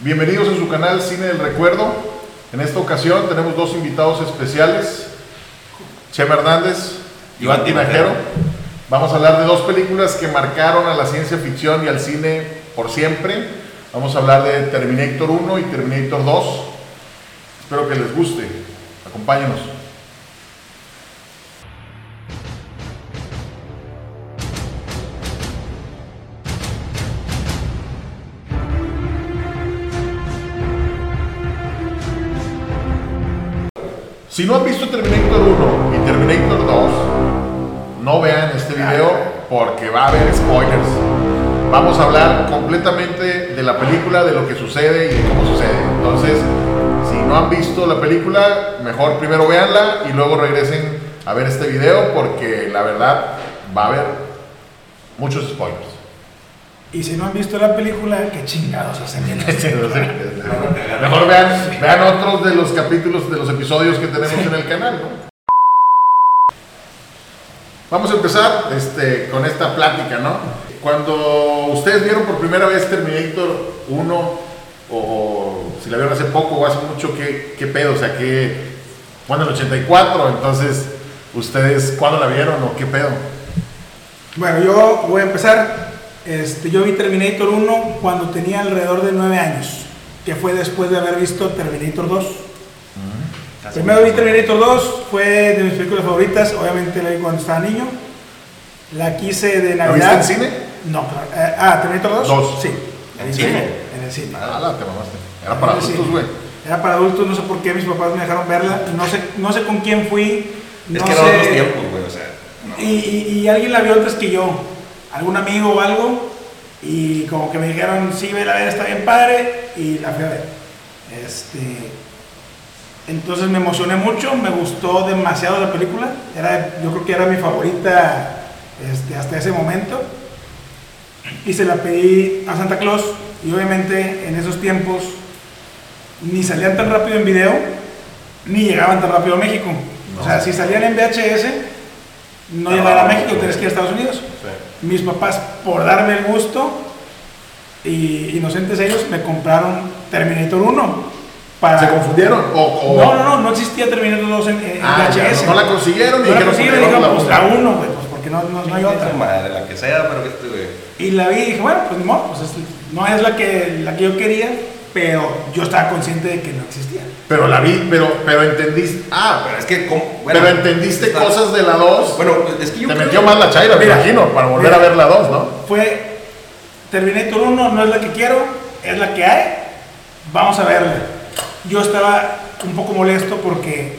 Bienvenidos a su canal Cine del Recuerdo. En esta ocasión tenemos dos invitados especiales, Chema Hernández y Iván Tinajero. Vamos a hablar de dos películas que marcaron a la ciencia ficción y al cine por siempre. Vamos a hablar de Terminator 1 y Terminator 2. Espero que les guste. Acompáñenos. Si no han visto Terminator 1 y Terminator 2, no vean este video porque va a haber spoilers. Vamos a hablar completamente de la película, de lo que sucede y de cómo sucede. Entonces, si no han visto la película, mejor primero véanla y luego regresen a ver este video porque la verdad va a haber muchos spoilers. Y si no han visto la película, qué chingados hacen bien. Mejor vean, vean otros de los capítulos, de los episodios que tenemos en el canal, ¿no? Vamos a empezar este, con esta plática, ¿no? Cuando ustedes vieron por primera vez Terminator 1, o si la vieron hace poco o hace mucho, ¿qué, qué pedo? O sea, ¿qué? Bueno, el 84, entonces, ¿ustedes cuándo la vieron o qué pedo? Bueno, yo voy a empezar. Este, yo vi Terminator 1 cuando tenía alrededor de 9 años, que fue después de haber visto Terminator 2. Primero vi Terminator 2, fue de mis películas favoritas, obviamente la vi cuando estaba niño. La quise de ¿La Navidad. viste en cine? No, claro. Eh, ah, Terminator 2. Dos. Sí. ¿En el cine? En el cine. Ah, te mamaste. Era para adultos, güey. Era para adultos, no sé por qué mis papás me dejaron verla. No sé, no sé con quién fui. Es que eran otros tiempos, güey, o sea. no. Y, y- y alguien la vio antes que yo, algún amigo o algo, y como que me dijeron, sí, vela a ver, está bien padre, y la fui a ver. Este, entonces me emocioné mucho, me gustó demasiado la película, era, yo creo que era mi favorita este, hasta ese momento, y se la pedí a Santa Claus, y obviamente en esos tiempos ni salían tan rápido en video, ni llegaban tan rápido a México. O sea, si salían en VHS, no llegaban a México, tenías que ir a Estados Unidos. Mis papás, por darme el gusto, y inocentes ellos, me compraron Terminator 1. Para... ¿Se confundieron? O, o- No, no, no, no existía Terminator 2 en, en Ah, VHS. no la consiguieron y No la consiguieron "Pues, dijeron, pues la buscamos". 1, güey, pues porque no, no, no hay otra. Madre, la que sea, pero que güey. Y la vi y dije, bueno, pues modo, pues es- no es la que, la que yo quería, pero yo estaba consciente de que no existía. Pero la vi, pero, pero entendiste. Ah, Pero es que, ¿cómo? Bueno, pero entendiste está- cosas de la 2. Bueno, es que yo Te metió más la chaira, me Mira, imagino, para volver mira. a ver la 2, ¿no? Fue Terminator 1, no es la que quiero, es la que hay, vamos a verla. Yo estaba un poco molesto porque,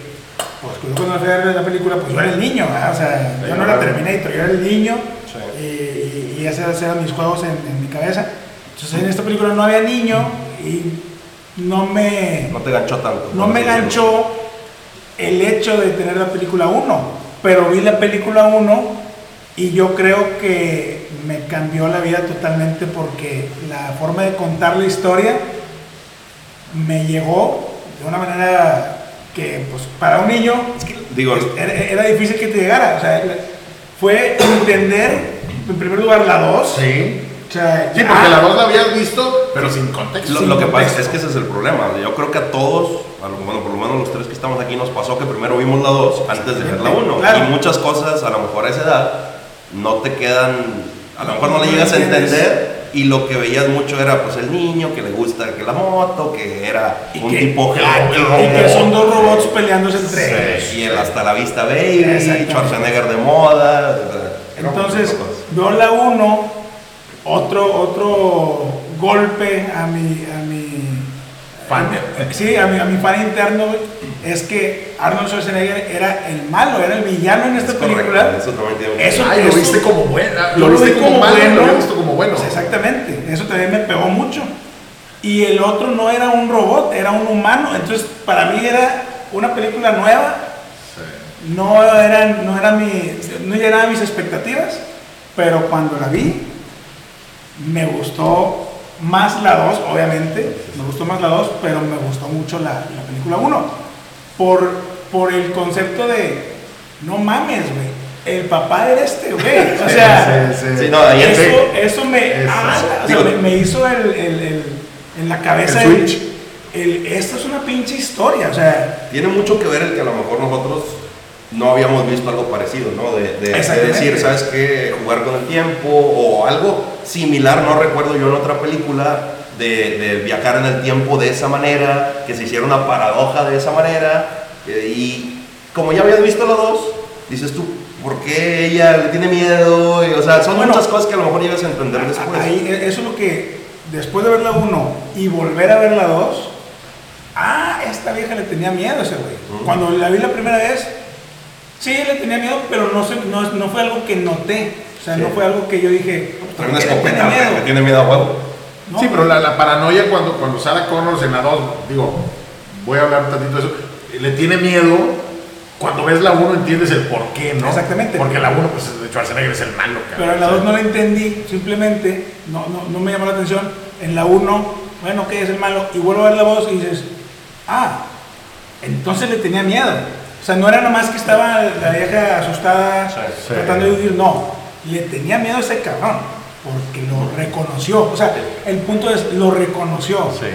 pues cuando me fui a ver la película, pues yo era el niño, ¿verdad? o sea, yo no era. Terminator, yo era el niño Sí. y, y- y esos eran mis juegos en, en mi cabeza. Entonces en esta película no había niño y no me, No te ganchó tanto. no me ganchó el hecho de tener la película 1, pero vi la película 1 y yo creo que me cambió la vida totalmente porque la forma de contar la historia me llegó de una manera que pues para un niño Digo, era, era difícil que te llegara, o sea, fue entender en primer lugar la 2, Sí. O sea, Sí, porque la 2 la habías visto, pero sin contexto. lo, sin lo que pasa contexto. es que ese es el problema. Yo creo que a todos, a lo- bueno, por lo menos los tres que estamos aquí, nos pasó que primero vimos la 2 antes de ver la 1. Claro. Y muchas cosas, a lo mejor a esa edad, no te quedan, a lo mejor no le llegas a entender. Y lo que veías mucho era pues el niño que le gusta que la moto, que era Y un que- tipo y que son dos robots peleándose entre Sí. ellos. Y el hasta la vista baby. Schwarzenegger de moda. Entonces, veo la 1, otro, otro golpe a mi, a mi Fan. Sí, a mi, a mi fan interno, güey, es que Arnold Schwarzenegger era el malo, era el villano en esta película. Eso también tiene Eso- Ay, lo eso- viste como bueno. Lo lo viste vi como como malo, bueno. lo habías visto como bueno. Pues exactamente, eso también me pegó mucho. Y el otro no era un robot, era un humano. Entonces, para mí era una película nueva. No eran, no era mi, no llenaba mis expectativas, pero cuando la vi, me gustó más la 2, obviamente, me gustó más la 2, pero me gustó mucho la, la película 1. Por, por el concepto de, no mames, güey, el papá era este, güey. O sea, Sí, sí, sí. Sí, no, ahí eso, eso me, Eso. ah, o sea, Digo- me, me hizo el, el- el- en la cabeza. El Switch. el- esto es una pinche historia, o sea, Tiene mucho que ver el que a lo mejor nosotros no habíamos visto algo parecido, ¿no? De, de- de Exactamente. decir, ¿sabes qué? Jugar con el tiempo o algo similar, no recuerdo yo en otra película, de, de viajar en el tiempo de esa manera, que se hiciera una paradoja de esa manera. eh, y como ya habías visto los dos, dices tú, ¿por qué ella le tiene miedo? Y, o sea, son Bueno, muchas cosas que a lo mejor llegas a entender después. ahí, e, eso es lo que, después de ver la 1 y volver a ver la 2, ah, esta vieja le tenía miedo a ese güey. Cuando la vi la primera vez, sí, le tenía miedo, pero no, se- no, no fue algo que noté. O sea, Sí. no fue algo que yo dije, Trae ¿por una tiene escopeta, miedo? le tiene miedo a huevo. No, Sí, pero la, la paranoia cuando, cuando Sarah Connors en la 2, digo, voy a hablar un tantito de eso, le tiene miedo, cuando ves la 1 entiendes el por qué, ¿no? Exactamente. Porque la 1, pues de Schwarzenegger es el malo, cabrón. Pero en la 2 no la entendí, simplemente no, no, no me llamó la atención. En la 1, bueno, ¿qué es el malo? Y vuelvo a ver la voz y dices, ah, entonces le tenía miedo. O sea, no era nomás que estaba la vieja asustada Sí, sí. tratando de huir, no, le tenía miedo a ese cabrón, porque lo reconoció. O sea, el punto es, lo reconoció. Sí.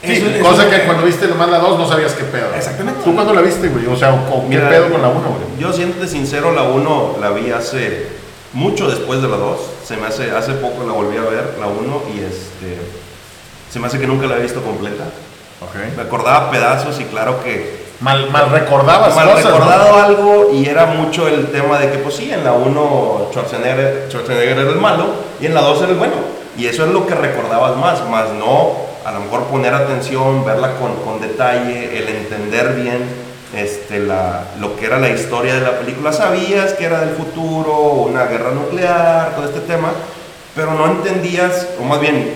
Eso- Sí, eso cosa es lo que cuando viste nomás la 2 no sabías qué pedo. Exactamente. ¿Tú cuándo la viste, güey? O sea, ¿o ¿qué Mira, pedo con la 1, güey? Yo siéndote sincero, la 1 la vi hace mucho después de la 2. Se me hace, hace poco la volví a ver, la 1, y este. Se me hace que nunca la he visto completa. Me Ok. acordaba pedazos y claro que. Mal, mal recordabas mal recordado algo y era mucho el tema de que, pues sí, en la 1 Schwarzenegger, Schwarzenegger era el malo y en la 2 era el bueno. Y eso es lo que recordabas más, más no a lo mejor poner atención, verla con, con detalle, el entender bien este, la, lo que era la historia de la película. Sabías que era del futuro, una guerra nuclear, todo este tema, pero no entendías, o más bien,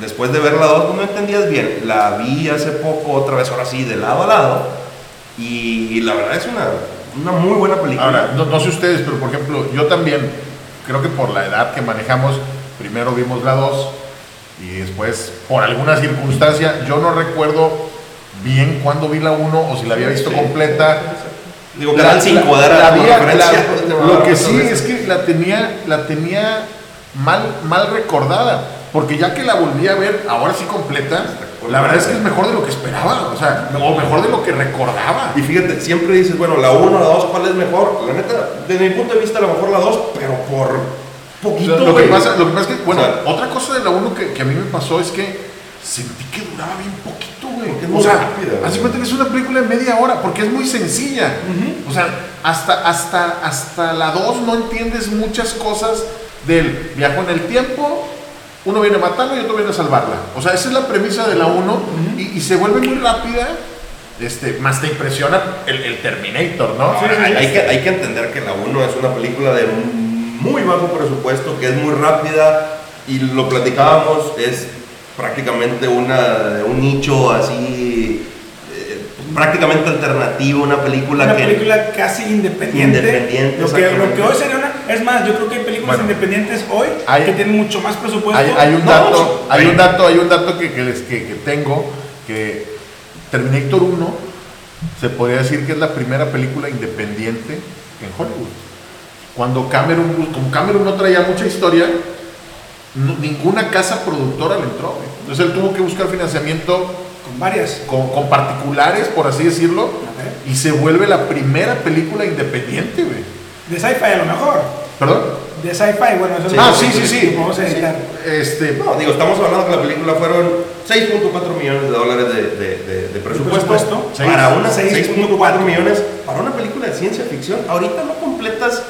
después de ver la 2, no entendías bien. La vi hace poco, otra vez, ahora sí, de lado a lado, y la verdad es una, una muy buena película. Ahora, no, no sé ustedes, pero por ejemplo, yo también, creo que por la edad que manejamos, primero vimos la 2 y después, por alguna circunstancia, yo no recuerdo bien cuándo vi la 1 o si la había visto Sí. completa. Digo, Canal 5 era la había- referencia. la- lo que sí es que la tenía, la tenía mal, mal recordada, porque ya que la volví a ver, ahora sí completa, la verdad es que es mejor de lo que esperaba, o sea, o mejor de lo que recordaba. Y fíjate, siempre dices, bueno, la 1, la 2, ¿cuál es mejor? La neta, desde mi punto de vista, a lo mejor la 2, pero por poquito, Lo que, pasa, lo que pasa es que, bueno, O sea, otra cosa de la 1 que, que a mí me pasó es que sentí que duraba bien poquito, güey. Es O muy sea, rápida, así cuenta que es una película de media hora, porque es muy sencilla. O sea, hasta, hasta, hasta la 2 no entiendes muchas cosas del viajo en el tiempo, uno viene a matarla y otro viene a salvarla. O sea, esa es la premisa de la 1 y, y se vuelve muy rápida. Este, más te impresiona el, el Terminator, ¿no? Ahora, hay, hay que, hay que entender que la 1 es una película de un muy bajo presupuesto, que es muy rápida y lo platicábamos, es prácticamente una, un nicho así, prácticamente alternativo, una película una que... película casi independiente. Independiente, lo, que, lo que hoy sería una. Es más, yo creo que hay películas Bueno, independientes hoy hay- que tienen mucho más presupuesto. Hay, hay un No, dato, hay un dato, hay un dato que, que, les- que- que tengo que Terminator 1 se podría decir que es la primera película independiente en Hollywood. Cuando Cameron, como Cameron no traía mucha historia, no- ninguna casa productora le entró. Entonces él tuvo que buscar financiamiento Con varias. con, con particulares, por así decirlo, y se vuelve la primera película independiente, güey. De sci-fi a lo mejor. ¿Perdón? De sci-fi, bueno, eso es ah, sí, que- sí, sí. que Vamos a editar. Este, No, digo, estamos hablando que la película fueron 6.4 millones de dólares de, de- de- de presupuesto. Para una 6.4 6.4 millones, para una película de ciencia ficción, ahorita no completas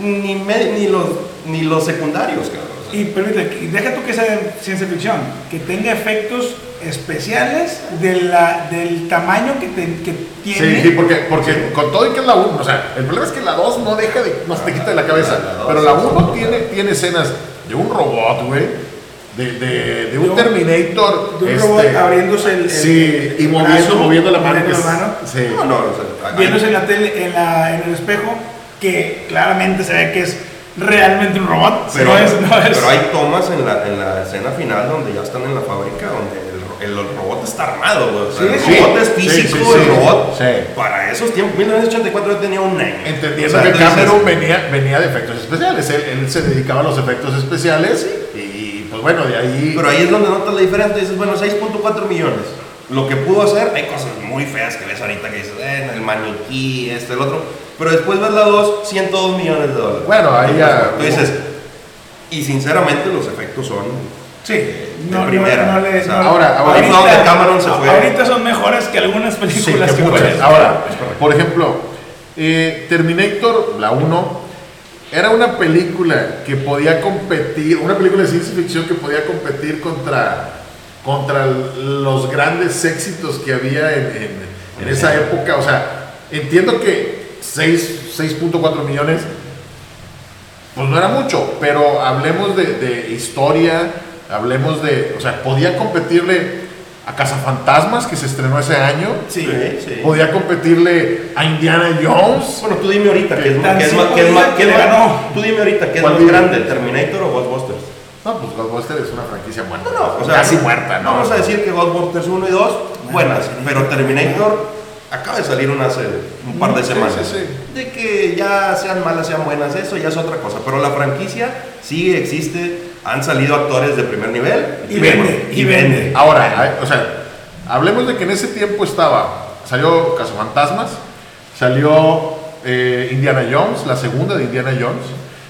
ni, me- ni, los, ni los secundarios, cabrón. Y permíteme, deja tú que sea de ciencia ficción, que tenga efectos especiales de la, del tamaño que, te- que tiene. Sí, sí, porque, porque con todo y que es la 1, o sea, el problema es que la 2 no deja de, no se te quita de la cabeza, La dos, pero la sí, 1 tiene, tiene escenas de un robot, güey, de, de, de un Terminator, de un este, robot abriéndose el- el- sí, y moviendo, brazo, moviendo la mano, que la es- mano. sí. no, no, o sea, viéndose en la tele, en, la, en el espejo, que claramente se ve que es realmente un robot. pero, no es, no es. pero hay tomas en la, en la escena final donde ya están en la fábrica, donde el, el- el robot está armado. O sea, Sí, el sí. robot es físico, sí, sí. el robot. Sí. Para esos tiempos, 1984 yo tenía un año. Entendiendo O sea, que Cameron venía, venía de efectos especiales, él, él se dedicaba a los efectos especiales y, y, pues pues bueno, de ahí. Pero ahí es donde notas la diferencia. Dices, bueno, 6.4 millones. Lo que pudo hacer, hay cosas muy feas que ves ahorita que dices, eh, el maniquí, este, el otro. Pero después ves la 2, 102 millones de dólares. Bueno, ahí ya- Tú dices, y sinceramente los efectos son Sí, de no, primera. no, no le- O sea, no- ahora- ahora- donde Cameron se fue. Ahorita son mejores que algunas Sí, películas que que muchas. puedes- Ahora, por ejemplo, eh, Terminator, la 1, era una película que podía competir, una película de ciencia ficción que podía competir contra, contra los grandes éxitos que había en, en- en esa época. O sea, entiendo que 6 6.4 millones, pues no era mucho, pero hablemos de, de historia, hablemos de, o sea, podía competirle a Cazafantasmas, que se estrenó ese año. Sí. sí. Podía competirle a Indiana Jones. Bueno, tú dime ahorita qué es, más, tú dime ahorita qué es ¿Cuál más grande, Terminator o Ghostbusters. No, pues Ghostbusters es una franquicia muerta. No, no, o sea, casi muerta, ¿no? Vamos a decir que Ghostbusters 1 y 2, buenas, pero Terminator acaba de salir una hace un par de semanas. sí, sí. De que ya sean malas, sean buenas, eso ya es otra cosa. Pero la franquicia sigue, existe, han salido actores de primer nivel. Y vende, y vende. Ahora, o sea, hablemos de que en ese tiempo estaba, salió Cazafantasmas, salió eh, Indiana Jones, la segunda de Indiana Jones,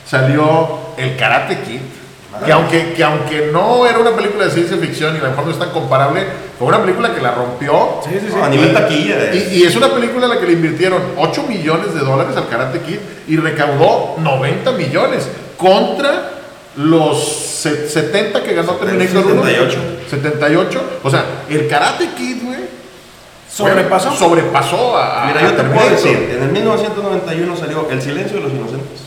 salió El Karate Kid, que aunque, que aunque no era una película de ciencia ficción y a lo mejor no es tan comparable, fue una película que la rompió. Sí, sí, sí. A nivel taquilla. Y, es- y es una película a la que le invirtieron 8 millones de dólares al Karate Kid y recaudó 90 millones contra los se- 70 que ganó Terminator 1. 78. 78. O sea, el Karate Kid, güey. Sobrepasó. Sobrepasó a. Mira, yo te puedo decir, en el 1991 salió El silencio de los inocentes.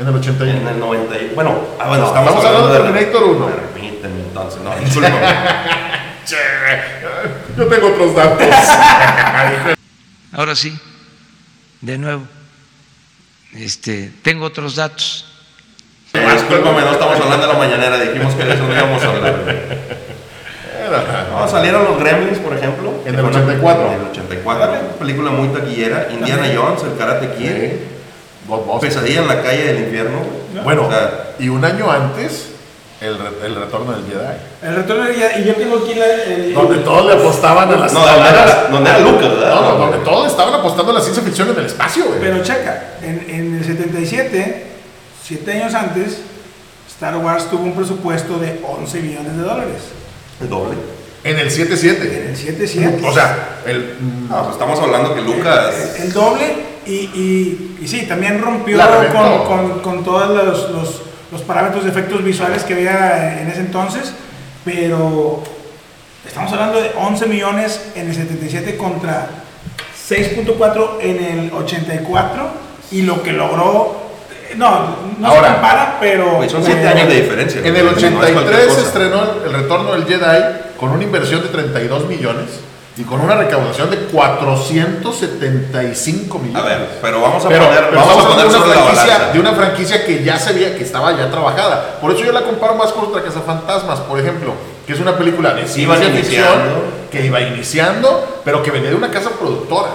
En el 81. En el 91. Bueno, ah, bueno, No, estamos, estamos hablando de Terminator 1. Permíteme entonces, no, discúlpame. Yo tengo otros datos. Ahora sí, de nuevo, este, tengo otros datos. Eh, discúlpame, no estamos hablando de la mañanera, dijimos que de eso no íbamos a hablar. No, salieron los Gremlins, por ejemplo. En el fue una- 84. En el 84, una película muy taquillera. Indiana Jones, el Karate Kid. Sí. Ghostbusters. Pesadilla en la calle del infierno. Bueno, O sea, y un año antes, el, re- el retorno del Jedi. El retorno de ella, y yo tengo aquí la, el, Donde todos le apostaban a las No, donde era- donde era Lucas, ¿verdad? No, no, donde todos estaban apostando a la ciencia ficción en el espacio, güey. Pero checa, en, en el 77, siete años antes, Star Wars tuvo un presupuesto de 11 millones de dólares. el doble. En el En 7-7. el 77. O sea, el. No, pues estamos hablando que Lucas. el, el doble y, y, y sí, también rompió con, con, con todos los, los, los parámetros de efectos visuales que había en ese entonces, pero estamos hablando de 11 millones en el 77 contra 6.4 en el 84 y lo que logró, no, no Ahora, se compara, pero... Güey, son siete pero- años de diferencia. En el No es cualquier 83 se cosa. estrenó el, el retorno del Jedi con una inversión de 32 millones y con una recaudación de 475 millones. A ver, pero vamos a Pero, poner, pero vamos a poner una, franquicia, de una franquicia que ya se veía que estaba ya trabajada. Por eso yo la comparo más contra Cazafantasmas, por ejemplo, que es una película de ciencia ficción iniciando. que iba iniciando, pero que venía de una casa productora.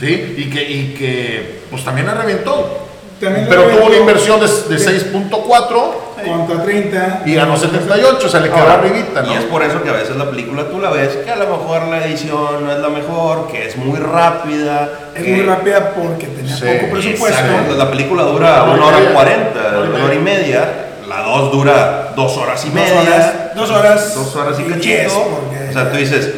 ¿sí? Y, que, y que pues también la reventó. También Pero tuvo una inversión de, de de- 6.4 Contra 30. y ganó 78, o sea, le quedó arribita, ¿no? Y es por eso que a veces la película tú la ves, que a lo mejor la edición no es la mejor, que es muy rápida. Es que- muy rápida porque tenía Sí, poco presupuesto. Exacto, La película dura Una una hora cuarenta, Una hora y media. La dos dura dos horas y Dos media. horas, dos horas Dos horas y cachito. O sea, tú dices,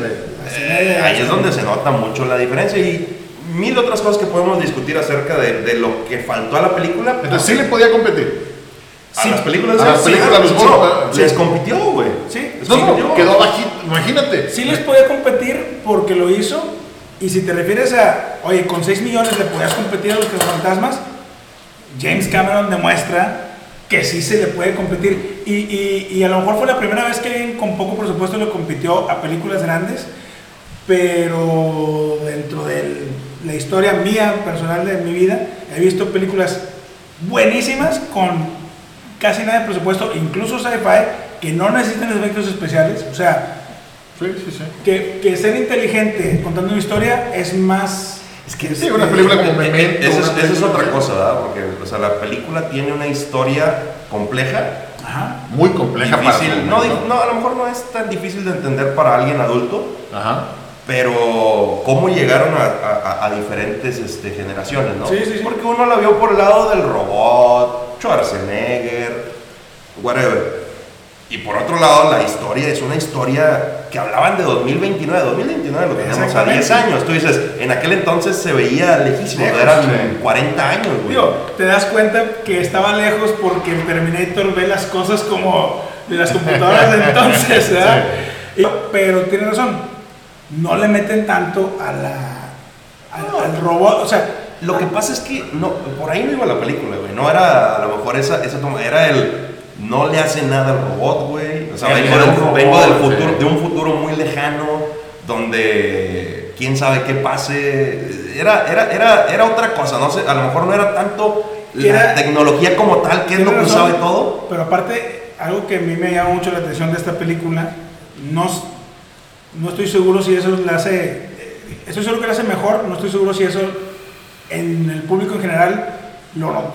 eh, ahí es donde se nota mucho la diferencia y mil otras cosas que podemos discutir acerca de, de lo que faltó a la película. Entonces sí le podía competir. A sí. las películas, A las sí, películas sí, les no, gusta. les compitió, güey. Sí. Les No, compitió. quedó bajito, imagínate. Sí les podía competir porque lo hizo. Y si te refieres a, oye, con 6 millones le podías competir a los fantasmas, James Cameron demuestra que sí se le puede competir. Y, y- y a lo mejor fue la primera vez que alguien con poco presupuesto le compitió a películas grandes, pero dentro de la historia mía, personal de mi vida, he visto películas buenísimas con casi nada de presupuesto, incluso sci-fi, que no necesitan efectos especiales. O sea, Sí, sí, sí. que, que ser inteligente contando una historia es más. Es que Sí, una película como Memento. Esa es, esa otra cosa, ¿verdad? Porque o sea, la película tiene una historia compleja, Ajá. muy compleja para Difícil, no, momento. di- no, a lo mejor no es tan difícil de entender para alguien adulto, Ajá. Pero cómo llegaron a, a- a diferentes este, generaciones, ¿no? Sí, sí, sí. Porque uno la vio por el lado del robot, Schwarzenegger, whatever. Y por otro lado, la historia es una historia que hablaban de 2029, 2029 lo tenemos a Exactamente. 10 años. Tú dices, en aquel entonces se veía lejísimo, Lejos, eran sí. 40 años, güey. Digo, te das cuenta que estaba lejos porque el Terminator ve las cosas como de las computadoras de entonces, ¿verdad? Y- pero tiene razón, no le meten tanto a la, al, al robot, o sea, Lo que pasa es que no, por ahí no iba la película, güey. No era a lo mejor esa, esa toma, era el no le hace nada al robot, güey. O sea, vengo, del, robot, vengo del sí. futuro, de un futuro muy lejano, donde quién sabe qué pase. Era, era, era, era otra cosa, no sé, a lo mejor no era tanto la Era- tecnología como tal, que es lo que razón, todo. Pero aparte, algo que a mí me llama mucho la atención de esta película, no, no estoy seguro si eso le hace, estoy seguro que le hace mejor, no estoy seguro si eso en el público en general lo,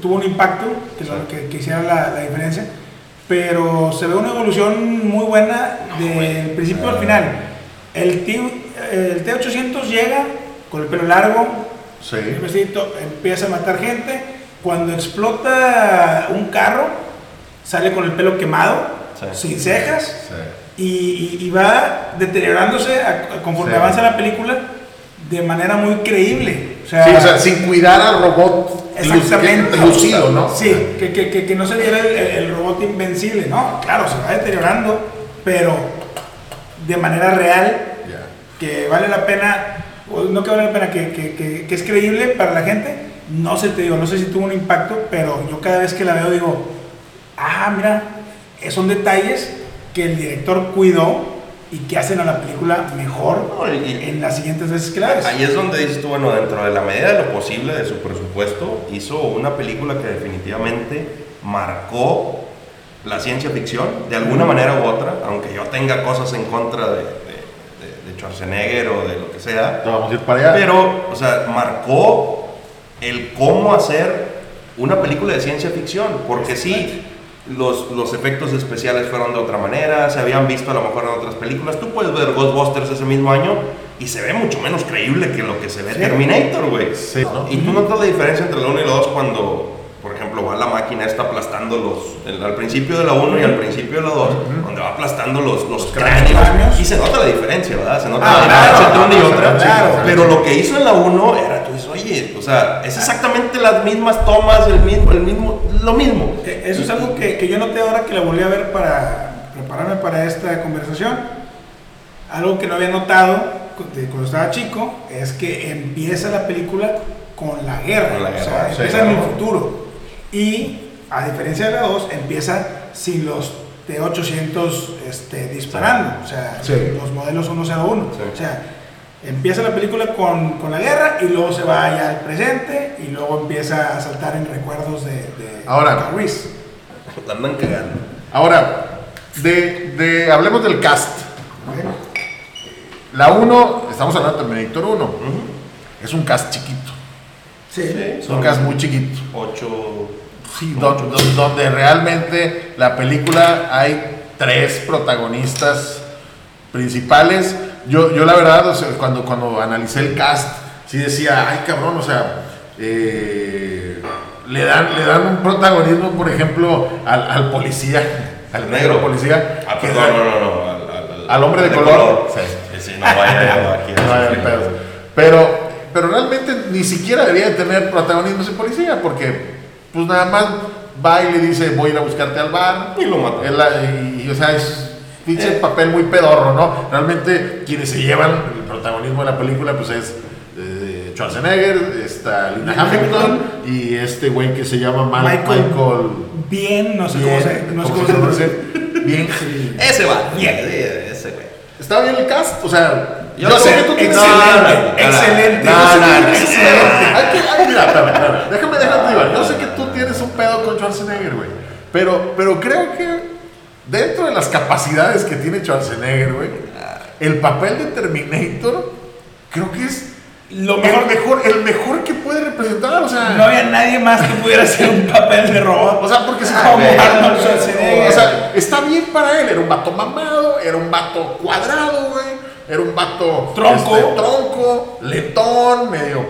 tuvo un impacto que, lo- que, que hiciera la, la diferencia, pero se ve una evolución muy buena del principio al final. El, T, el T-800 llega con el pelo largo, Sí. el vestidito empieza a matar gente. Cuando explota un carro, sale con el pelo quemado, Sí. sin cejas, Sí. Y, y- y va deteriorándose a- a- conforme Sí. avanza la película de manera muy creíble. O sea, Sí, o sea, sin cuidar al robot Exactamente. lu- lucido, ¿no? Sí, que, que, que, que no se viera el, robot invencible, ¿no? Claro, se va deteriorando, pero de manera real que vale la pena, no que vale la pena, que, que- que- que es creíble para la gente, no sé, te digo, no sé si tuvo un impacto, pero yo cada vez que la veo digo, ah, mira, son detalles que el director cuidó y que hacen a la película mejor No, y- en las siguientes veces que la ves. Ahí es donde dices tú, bueno, dentro de la medida de lo posible de su presupuesto, hizo una película que definitivamente marcó la ciencia ficción, de alguna manera u otra, aunque yo tenga cosas en contra de, de, de- de Schwarzenegger o de lo que sea, Entonces, vamos a ir para allá. pero, o sea, marcó el cómo hacer una película de ciencia ficción, porque sí, los, los efectos especiales fueron de otra manera, se habían visto a lo mejor en otras películas. Tú puedes ver Ghostbusters ese mismo año y se ve mucho menos creíble que lo que se ve Sí. Terminator, güey. Sí, ¿no? Y tú notas la diferencia entre la 1 y la 2 cuando, por ejemplo, va la máquina está aplastando los, el- al principio de la 1 y al principio de la 2, donde va aplastando los, los cráneos. Y se nota la diferencia, ¿verdad? Se nota Ah, la diferencia entre una y otra. claro. Pero lo que hizo en la 1 era, o sea, es exactamente las mismas tomas, el mismo, el mismo, lo mismo. Eh, Eso es algo que, que yo noté ahora que la volví a ver para prepararme para esta conversación. Algo que no había notado cuando estaba chico es que empieza la película con la guerra. Con la o sea, sí, empieza en el futuro. Y a diferencia de la 2, empieza sin los T-800 este, disparando. O sea, Sí. los modelos 101. Sí. O sea, empieza la película con, con la guerra y luego se va ya al presente y luego empieza a saltar en recuerdos de, de Ahora. Ruiz. La andan cagando. Ahora, de, de- hablemos del cast. La 1, estamos hablando de Terminator 1. Es un cast chiquito. Sí. Es un cast muy chiquito. Ocho. Sí, don- don- donde realmente la película hay tres protagonistas principales. Yo, yo la verdad, o sea, cuando, cuando analicé el cast, sí decía, ay cabrón, o sea, eh, le, dan, le dan un protagonismo, por ejemplo, al, al policía, al negro policía. Ah, perdón, no, no, no. Al, al- Al hombre de color. Sí, sí, no vaya aquí. No pedo. Pero, pero realmente ni siquiera debería de tener protagonismo ese policía, porque pues nada más va y le dice voy a ir a buscarte al bar. Y lo mata. Y, y, o sea, es pinche Eh. papel muy pedorro, ¿no? Realmente quienes se llevan el protagonismo de la película pues es eh, Schwarzenegger, está Linda Hamilton y este güey que se llama Mal- Michael- Michael. Bien, no sé Bien, cómo se, no sé ¿cómo cómo se. Bien. Ese va. Bien. Ese, güey. Está bien el cast, o sea, Yo yo, sé sé, que tú tienes excelente, excelente. No, no, no, excelente. Ay, mira. Déjame. Yo sé que tú tienes un pedo con Schwarzenegger, güey. Pero, pero creo que dentro de las capacidades que tiene Schwarzenegger, güey, el papel de Terminator creo que es lo El mejor, el mejor que puede representar, o sea. no había nadie más que pudiera hacer un papel de robot. O sea, porque se como güey. Arnold Schwarzenegger. O sea, está bien para él. Era un vato mamado, era un vato cuadrado, güey. Era un vato Tronco. este, tronco, letón, medio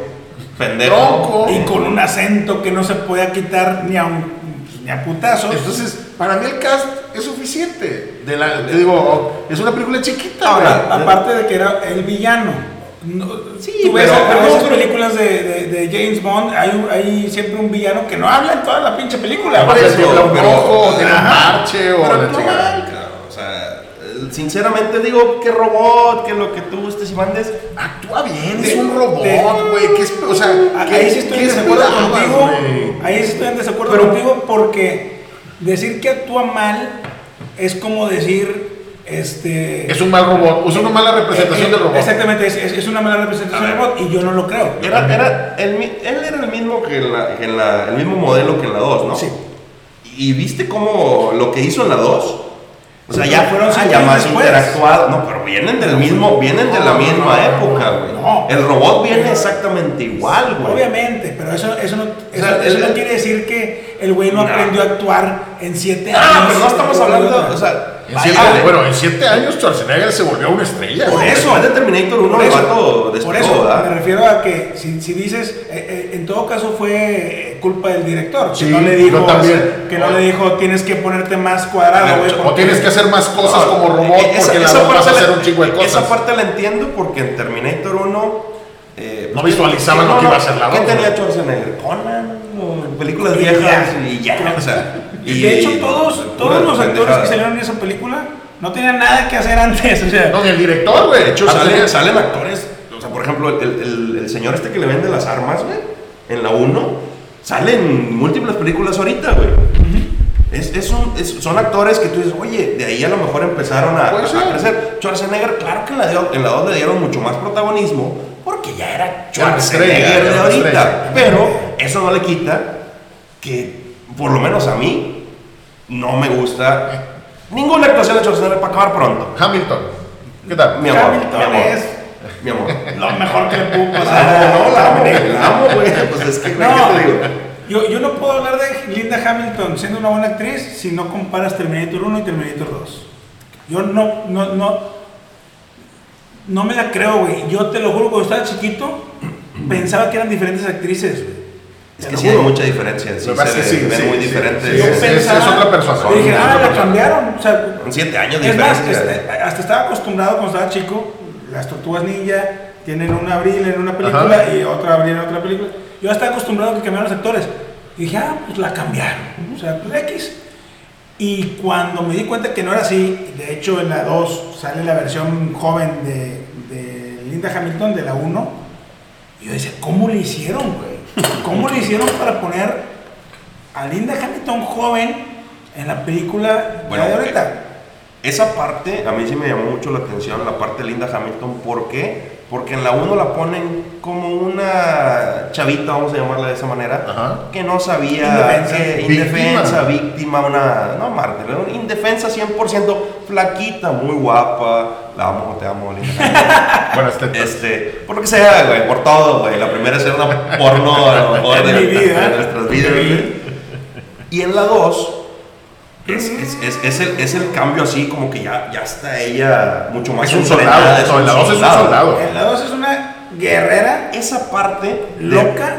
Pendejo. tronco. y con un acento que no se podía quitar ni a, un, ni a putazos. Entonces, para mí el cast es suficiente. De la, digo, es una película chiquita, Ahora. Aparte de que era el villano. No, Sí, tú ves, pero- esas películas de, de- de James Bond, hay, hay siempre un villano que no habla en toda la pinche película. Tiene un Ajá. parche o la chingada. O sea, sinceramente digo que robot, que lo que tú gustes y mandes. Actúa bien, es un robot, güey. que es, o sea, Ah, que Ahí sí estoy en desacuerdo contigo. Ahí sí estoy en desacuerdo Pero- contigo porque decir que actúa mal es como decir. Este, Es un mal robot, es una mala representación eh, del robot. Exactamente, es, es- es una mala representación del robot y yo no lo creo. Era, era el, él era el mismo que en la, que en la- el mismo modelo que en la 2, ¿no? Sí. ¿Y viste cómo lo que hizo en la 2? O sea, ya Fueron cinco ya más después. interactuado. No, pero vienen del mismo, vienen de la misma época, güey. No. El robot viene exactamente igual, güey. Obviamente, pero eso, eso, no, eso, sea, eso el- no quiere decir que el güey no, No. aprendió a actuar en siete años. Ah, pero no estamos hablando, o sea, En siete- güey. bueno, en siete años Schwarzenegger se volvió una estrella. Por eso. Después de Terminator 1, Por eso, vato por despegó, eso ¿verdad? me refiero a que si, si dices, eh, eh, en todo caso fue eh, culpa del director, que Sí, no le dijo, también. que no le dijo tienes que ponerte más cuadrado, güey. O porque- tienes que hacer más cosas No, como robot eh, esa- porque en la esa dos vas a parte hacer la- un chingo de cosas. Esa parte la entiendo porque en Terminator 1. eh, No visualizaban lo que iba a hacer la ¿Qué tenía ¿no? Schwarzenegger? Conan, o películas viejas y ya, o sea. Y de hecho todos, todos los actores que salieron en esa película no tenían nada que hacer antes, o sea, No, ni el director, güey. De hecho, salen, de- salen actores. O sea, por ejemplo, el, el- el señor este que le vende las armas, güey, en la 1, salen múltiples películas ahorita, güey. Es, es un- es- son actores que tú dices, oye, de ahí a lo mejor empezaron a, Puede a ser. crecer. Schwarzenegger, claro que en la, dio- en la 2 le dieron mucho más protagonismo porque ya era Schwarzenegger de ahorita. Pero eso no le quita que, por lo menos a mí, no me gusta ninguna actuación de Schwarzenegger para acabar pronto. Hamilton. ¿Qué tal? Mi amor, Hamilton mi amor. es Mi amor. lo mejor que le pudo Ah, pasar. no, la amo, güey, la amo, güey. Pues es que, No, ¿qué te digo? yo, yo no puedo hablar de Linda Hamilton siendo una buena actriz si no comparas Terminator 1 y Terminator 2. Yo no, no, no, no me la creo, güey. Yo te lo juro, cuando estaba chiquito, pensaba que eran diferentes actrices, güey. Es que sí hay mucha diferencia. Sí, se que sí, ven sí, muy sí, diferentes. sí, Yo es- pensaba, es otra persona. yo dije, ah, la cambiaron. O sea, siete años de es más, este, hasta estaba acostumbrado cuando estaba chico, las tortugas ninja tienen un abril en una película Ajá. y otra abril en otra película. Yo estaba acostumbrado a que cambiaron los actores. Y dije, ah, pues la cambiaron. O sea, pues X. Y cuando me di cuenta que no era así, de hecho en la 2 sale la versión joven de, de Linda Hamilton de la 1, y yo decía, ¿cómo le hicieron, güey? ¿Cómo le hicieron para poner a Linda Hamilton joven en la película Bueno, de ahorita? Esa parte a mí sí me llamó mucho la atención, la parte de Linda Hamilton. ¿Por qué? Porque en la 1 la ponen como una chavita, vamos a llamarla de esa manera, Ajá. que no sabía, Indefensa. que- Víctima. indefensa, víctima, una, no mártir, una indefensa 100%, flaquita, muy guapa, la amo, te amo, Linda. Bueno, este, Este, por lo que sea, güey, por todo, güey. La primera es una porno a lo mejor de, mi vida. de nuestras vidas, güey. Y en la 2 es, es, es, es el, es el cambio así, como que ya, ya está ella mucho más Es un soldado. No, en la dos es un soldado. La 2 es una guerrera Esa parte loca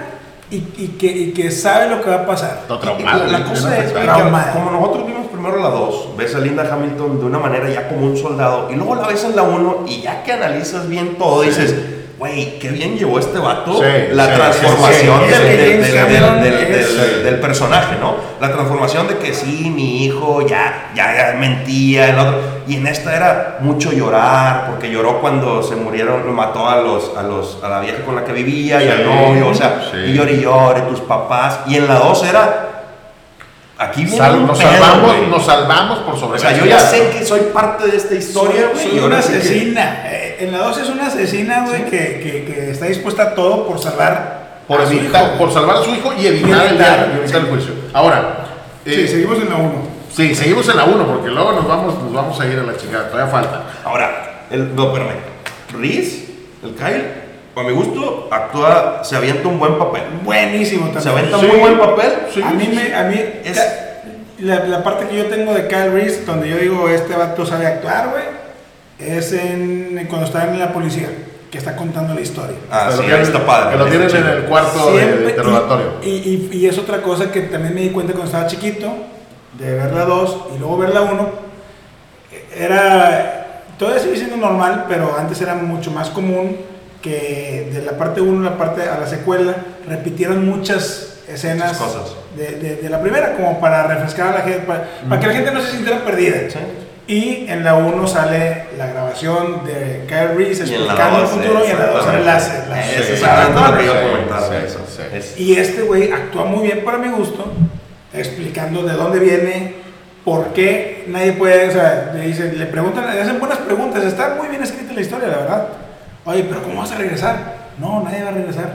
y, y que, y que sabe lo que va a pasar. La bien cosa es, que como nosotros vimos primero la 2, ves a Linda Hamilton de una manera ya como un soldado, y luego la ves en la 1, y ya que analizas bien todo, dices, güey, qué bien llevó este vato Sí, la sí, transformación sí, sí. del, del- James del- Cameron del- del- es- del- del personaje, ¿no? La transformación de que sí, mi hijo ya, ya, ya mentía, el otro, y en esta era mucho llorar, porque lloró cuando se murieron, mató a los, a los, a la vieja con la que vivía y al novio, o sea, sí. y llore y llore, tus papás, y en la 2 era Aquí viene Sal- nos, pedo, salvamos, nos salvamos por sobre O sea, yo ya sé que soy parte de esta historia, güey. Soy y ahora una asesina. En la 2 es una asesina, güey, que, que, que está dispuesta a todo por salvar Por, a su hijo. por salvar a su hijo y evitar, Y el, evitar, y evitar el juicio. Ahora, Sí, eh, seguimos en la 1. sí, seguimos en la 1 porque luego nos vamos, nos vamos a ir a la chingada. Todavía falta. Ahora, el, no, espérame. Riz, el Kyle, a mi gusto, actúa, se avienta un buen papel. Buenísimo también. Se avienta Sí. muy buen papel. a mí, me, a mí Es- la parte que yo tengo de Kyle Reese, donde yo digo, este vato sabe actuar, güey, es en, cuando está en la policía, que está contando la historia. Ah, Que lo sí, tienen- ahí está padre. Que lo tienen en el cuarto de- de, Siempre- interrogatorio. Y, y- y es otra cosa que también me di cuenta cuando estaba chiquito, de ver la 2 y luego ver la 1. Era, todavía sigue siendo normal, pero antes era mucho más común que de la parte 1 a la parte a la secuela repitieran muchas escenas Muchas cosas. De, de- de la primera, como para refrescar a la gente, para, para que la gente no se sintiera perdida. Sí. Y en la 1 sale la grabación de Kyle Reese explicando el futuro y en la 2 sale la, la- exactamente. Es Sí, exactamente lo que yo sí, comentaba. sí, eso. sí. Es- y este güey actúa muy bien para mi gusto, explicando de dónde viene, por qué nadie puede, o sea, le dicen, le preguntan, le hacen buenas preguntas, está muy bien escrita la historia, la verdad. Oye, pero ¿cómo vas a regresar? No, nadie va a regresar.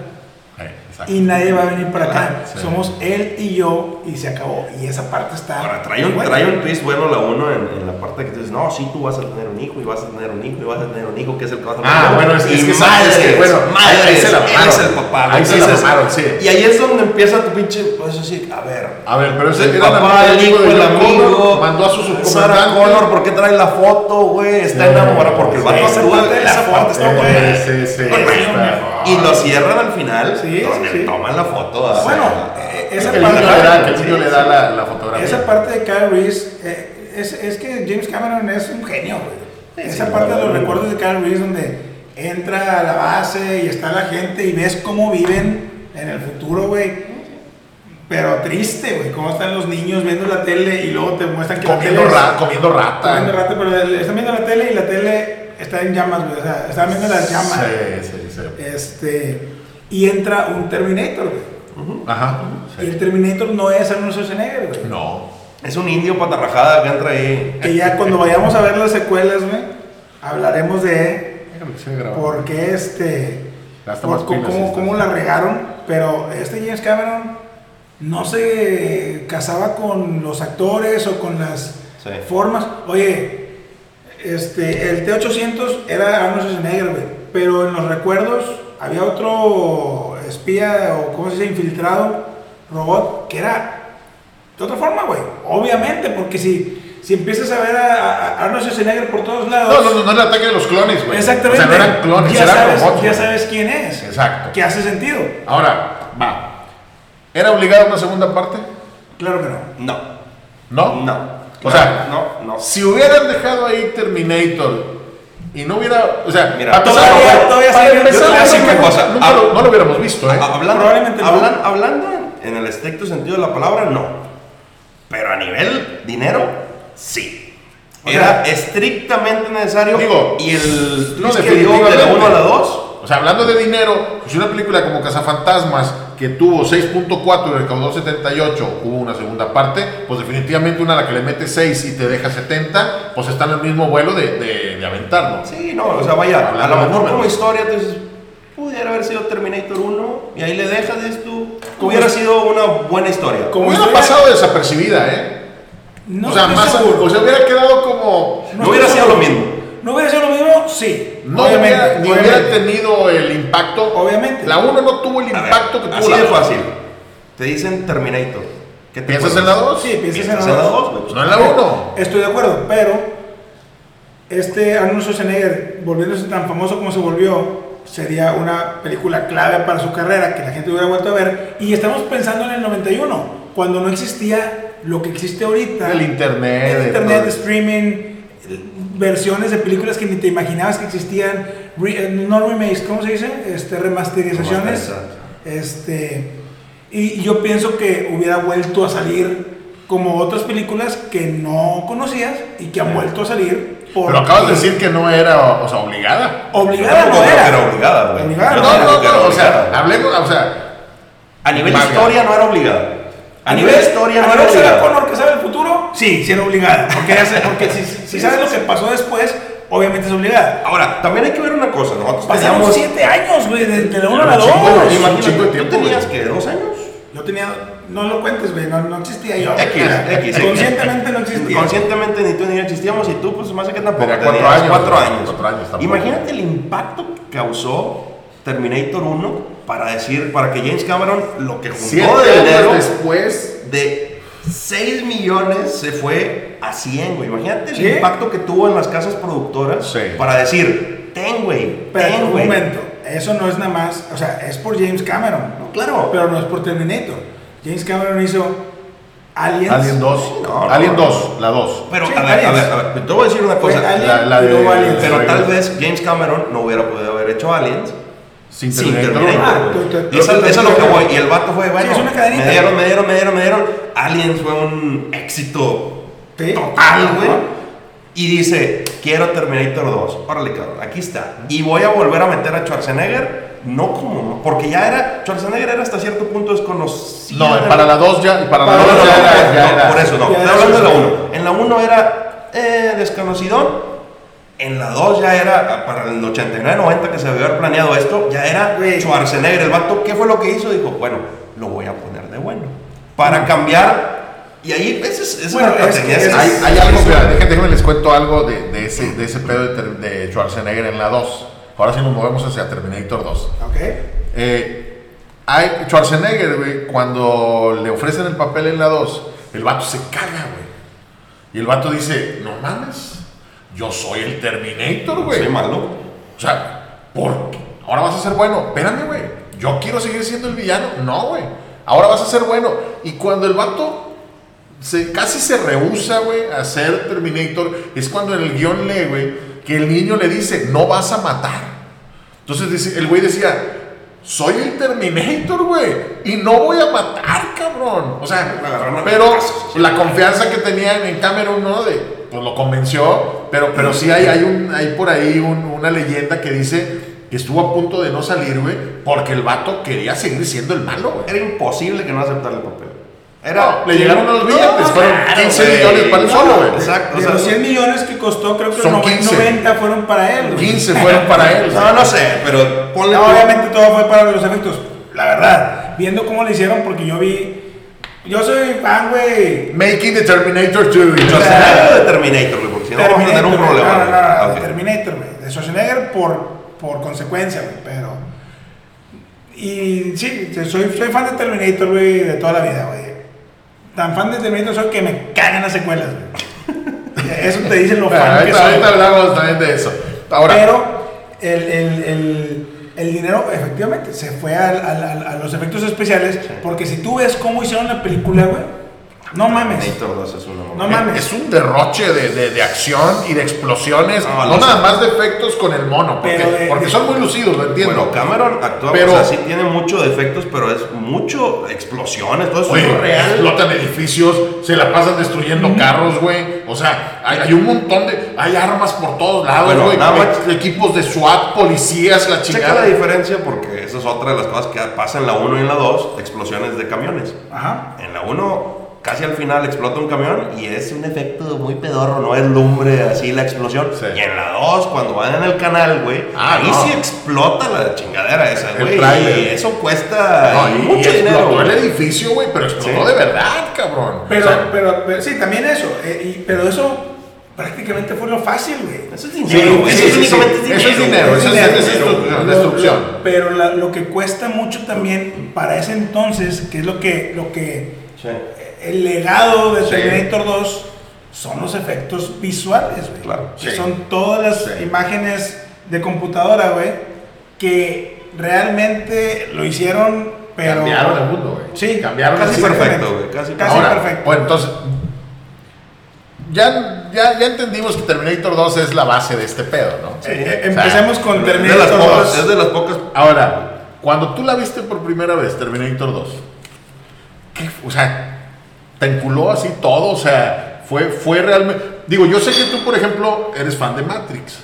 Eh, exacto. Y nadie va a venir para acá. Sí. Somos él y yo y se acabó. Y esa parte está. Ahora, trae un, trae un twist bueno la uno en, en la parte que tú dices, no, sí, tú vas a tener un hijo y vas a tener un hijo y vas a tener un hijo que es el que vas a tener. Ah, bueno, es- es que madres, sabes que, bueno, madres, ahí se la mamaron. es el papá. Ahí güey. se la mamaron, sí. Y ahí es donde empieza tu pinche, pues así, a ver. A ver, pero ese El era papá, el hijo, el John amigo, mandó a su subcomandante. Connor, ¿por qué trae la foto, güey? Está Sí. enamorado porque el Sí, vato parte de la esa parte foto, está Sí, sí, sí, Y lo cierran al final, Sí, donde sí, toman la foto. Bueno, eh, Es esa el parte. le da, que el Sí, niño le sí. da la, la fotografía. Esa parte de Kyle Reese, eh, es, es que James Cameron es un genio, güey. Esa parte de los recuerdos de Kyle Reese donde entra a la base y está la gente y ves cómo viven en el futuro, güey. Pero triste, güey, cómo están los niños viendo la tele y luego te muestran que comiendo, la tele es- comiendo rata. comiendo rata, pero están viendo la tele y la tele está en llamas, güey. O sea, están viendo las llamas. Sí, sí, sí. Este, y entra un Terminator, güey. Ajá. Y el. Terminator no es Arnold Schwarzenegger, güey. No. Es un indio patarrajada que entra ahí. Que ya cuando vayamos a ver las secuelas, güey, hablaremos de grabando. por qué este. Por cómo, cómo- la regaron. Pero este James Cameron no se casaba con los actores o con las Sí. formas. Oye, este, el T-800 era Arnold Schwarzenegger, güey. Pero en los recuerdos había otro espía o, ¿cómo se dice? Infiltrado, robot, que era de otra forma, güey. Obviamente, porque si, si empiezas a ver a, a- Arnold Schwarzenegger por todos lados. No, no, no, no el ataque de los clones, güey. Exactamente. O sea, no eran clones, ya eran sabes, robots. Ya sabes quién es. Exacto. Que hace sentido. Ahora, va. ¿Era obligada una segunda parte? Claro que no. No. ¿No? No. O sea, no, no. Si hubieran dejado ahí Terminator y no hubiera. O sea, Mira, todavía- todavía para empezar, nunca- cosa. nunca lo- no lo hubiéramos visto, ¿eh? Hablando, Probablemente no. hablan- hablando en, el estricto sentido de la palabra, no. Pero a nivel dinero, sí. O Era sea, estrictamente necesario. Digo, y el no, twist que de la definitivamente. 1 a la 2. O sea, hablando de dinero, pues una película como Cazafantasmas, que tuvo 6.4 y recaudó 78, hubo una segunda parte, pues definitivamente una a la que le mete 6 y te deja 70, pues está en el mismo vuelo de, de, de aventarlo. Sí, no, o sea, vaya, a lo mejor como historia, tú dices, pudiera haber sido Terminator 1 y ahí le dejas, Como hubiera es- sido una buena historia. Como hubiera historia- pasado desapercibida, ¿eh? No o sea, más, seguro. o sea, hubiera quedado como... No hubiera sido lo mismo. ¿No hubiera sido lo mismo? Sí. No obviamente, hubiera, ni obviamente. hubiera tenido el impacto. Obviamente. La 1 no tuvo el ver, impacto que tuvo así la de dos. fácil. Te dicen Terminator. ¿Qué te ¿Piensas en la 2? Sí, piensas en Piensas la en la dos. 2, güey. Pues no en la 1. Estoy de acuerdo, pero este Arnold Schwarzenegger, volviéndose tan famoso como se volvió, sería una película clave para su carrera que la gente hubiera vuelto a ver. Y estamos pensando en el 91, cuando no existía lo que existe ahorita. El internet. El internet, todo. streaming, versiones de películas que ni te imaginabas que existían, re- eh, no remakes, ¿cómo se dice? Este, remasterizaciones. Este, y yo pienso que hubiera vuelto a salir como otras películas que no conocías y que han vuelto a salir. Pero acabas de decir que no era, o sea, obligada. Obligada no creo era. obligada, güey. Obligada no No, era. no, no, o sea, hablemos, o sea, A nivel historia no era obligada. A nivel historia a no era obligada. Connor que sabe el sí, sí era obligada. Porque, ya sé- porque si, si sabes lo que pasó después, obviamente es obligada. Ahora, también hay que ver una cosa. Nosotros Pasaron teníamos... siete años, güey, de, de la 1 a la Un 2. chingo, güey. Imagínate, un chingo de tiempo, ¿tú tenías que dos años? Yo tenía, no lo cuentes, güey, no, no existía yo. X, X, X. Conscientemente no existía. Conscientemente ni tú ni yo existíamos y tú pues más que tampoco Tenía cuatro tenías años, cuatro güey. años. Cuatro años tampoco. Imagínate el impacto que causó Terminator 1 para decir, para que James Cameron lo que Siete juntó de dinero años después. de 6 millones se fue a 100, güey. Imagínate ¿Sí? el impacto que tuvo en las casas productoras Sí. para decir, ten, güey, Pero ten, un güey. momento, eso no es nada más, o sea, es por James Cameron, No, claro. pero no es por Terminator. James Cameron hizo Aliens. Alien 2. No, no, Alien no. 2, la 2. Pero, Sí, a, ver, a ver, a ver, te voy a decir una cosa. Alien la- la de-. Pero tal vez James Cameron no hubiera podido haber hecho Aliens Sin Y eso, es lo que voy. Y el vato fue, bueno, es una cadenita. me dieron, me dieron, me dieron, me dieron. Aliens fue un éxito Sí. total, güey. Y dice, quiero Terminator 2. Órale, cabrón, aquí está. Y voy a volver a meter a Schwarzenegger. No como, porque ya era, Schwarzenegger era hasta cierto punto desconocido. No, para la 2 ya. y Para la Para 2 la ya dos, era. ya No, era- por eso no. Estoy hablando de la Schwarzenegger. 1. En la 1 era eh, desconocido. En la 2 ya era, para el 89-90 que se había planeado esto, ya era. Schwarzenegger. El vato, ¿qué fue lo que hizo? Dijo, bueno, lo voy a poner de bueno. Para cambiar. Y ahí, esa es, Bueno, es que tenía es- Hay, hay algo, mira, déjenme, déjenme les cuento algo de, de ese, de ese pedo de, Schwarzenegger en la 2. Ahora sí nos movemos hacia Terminator 2. Ok. Eh, hay, Schwarzenegger, güey, cuando le ofrecen el papel en la 2, el vato se caga, güey. Y el vato dice, no mames, yo soy el Terminator, güey. Soy malo. O sea, ¿por qué? Ahora vas a ser bueno. Espérame, güey. Yo quiero seguir siendo el villano. No, güey. Ahora vas a ser bueno. Y cuando el vato se, casi se rehúsa, güey, a ser Terminator, es cuando en el guion lee, güey, que el niño le dice, no vas a matar. Entonces el güey decía, soy el Terminator, güey, y no voy a matar, cabrón. O sea, pero la confianza que tenía en Cameron, ¿no? De, pues lo convenció, pero, pero sí hay, hay, un, hay por ahí un- una leyenda que dice que estuvo a punto de no salir, güey, porque el vato quería seguir siendo el malo, güey. Era imposible que no aceptara el papel. No, le llegaron unos billetes, No, fueron claro, 15 güey. millones para él solo, güey. Exacto. o De sea, los 100 millones que costó, creo que Son los 15. 90 fueron para él. güey. 15 fueron para él. No, no sé, pero ponle No, obviamente todo fue para los efectos. La verdad, viendo cómo le hicieron, porque yo vi. Yo soy fan, güey. Making the Terminator 2. y Schwarzenegger de Terminator, güey, porque si no vamos a tener un Terminator, problema. No, no, no, güey. de Ok. Terminator, güey. De Schwarzenegger por, por consecuencia, güey. Pero. Y sí, soy, soy fan de Terminator, güey, de toda la vida, güey. Tan fan de Terminator soy que me cagan las secuelas, güey. Eso te dice lo fan que Ahorita, soy. ahorita hablamos también de eso. Ahora, Pero el, el, el, el dinero efectivamente se fue al- al- a, los efectos especiales. Porque si tú ves cómo hicieron la película, güey, no mames. Terminator 2 es una No mames. es un derroche de, de, de acción y de explosiones. No, No, nada sé. más de efectos con el mono. Porque, de- porque son muy lucidos, lo entiendo. Bueno, Cameron actúa, Pero- o sea, sí tiene mucho de efectos, pero es mucho explosiones, todo eso Oye, es real. explotan edificios, se la pasan destruyendo carros, güey. O sea, hay, hay un montón de. Hay armas por todos lados, Bueno, güey. más- equipos de SWAT, policías, la Checa chingada. la diferencia porque esa es otra de las cosas que pasa en la 1 y en la 2, explosiones de camiones. Ajá. En la 1, casi al final explota un camión y es un efecto muy pedorro, no es lumbre así la explosión. Sí. Y en la 2, cuando van en el canal, güey, Ah, ahí no. sí explota la chingadera esa, güey. Y eso cuesta No, y, mucho y dinero. explotó el edificio, güey, pero explotó Sí. de verdad, cabrón. Pero, O sea, pero, pero sí, también eso. eh, y- pero eso prácticamente fue lo fácil, güey. Eso es dinero, güey. sí, eso sí, únicamente sí. es Eso es dinero. eso es- dinero, eso es pero destrucción, lo- destrucción. lo- pero la- lo que cuesta mucho también para ese entonces, que es lo que, lo que Sí. El legado de Sí. Terminator 2 son los efectos visuales, güey. Claro. Que Sí. son todas las Sí. imágenes de computadora, güey, que realmente lo hicieron, pero... cambiaron el mundo, güey. Sí, cambiaron Casi perfecto, güey. Casi, Casi Ahora, perfecto. Bueno, entonces. Ya, ya, ya entendimos que Terminator 2 es la base de este pedo, ¿no? Eh, eh, O sea, empecemos con de las Terminator pocas, 2. es de las pocas Ahora, cuando tú la viste por primera vez, Terminator 2, ¿qué, o sea, te enculó así todo, o sea, fue, fue realmente... Digo, yo sé que tú, por ejemplo, eres fan de Matrix.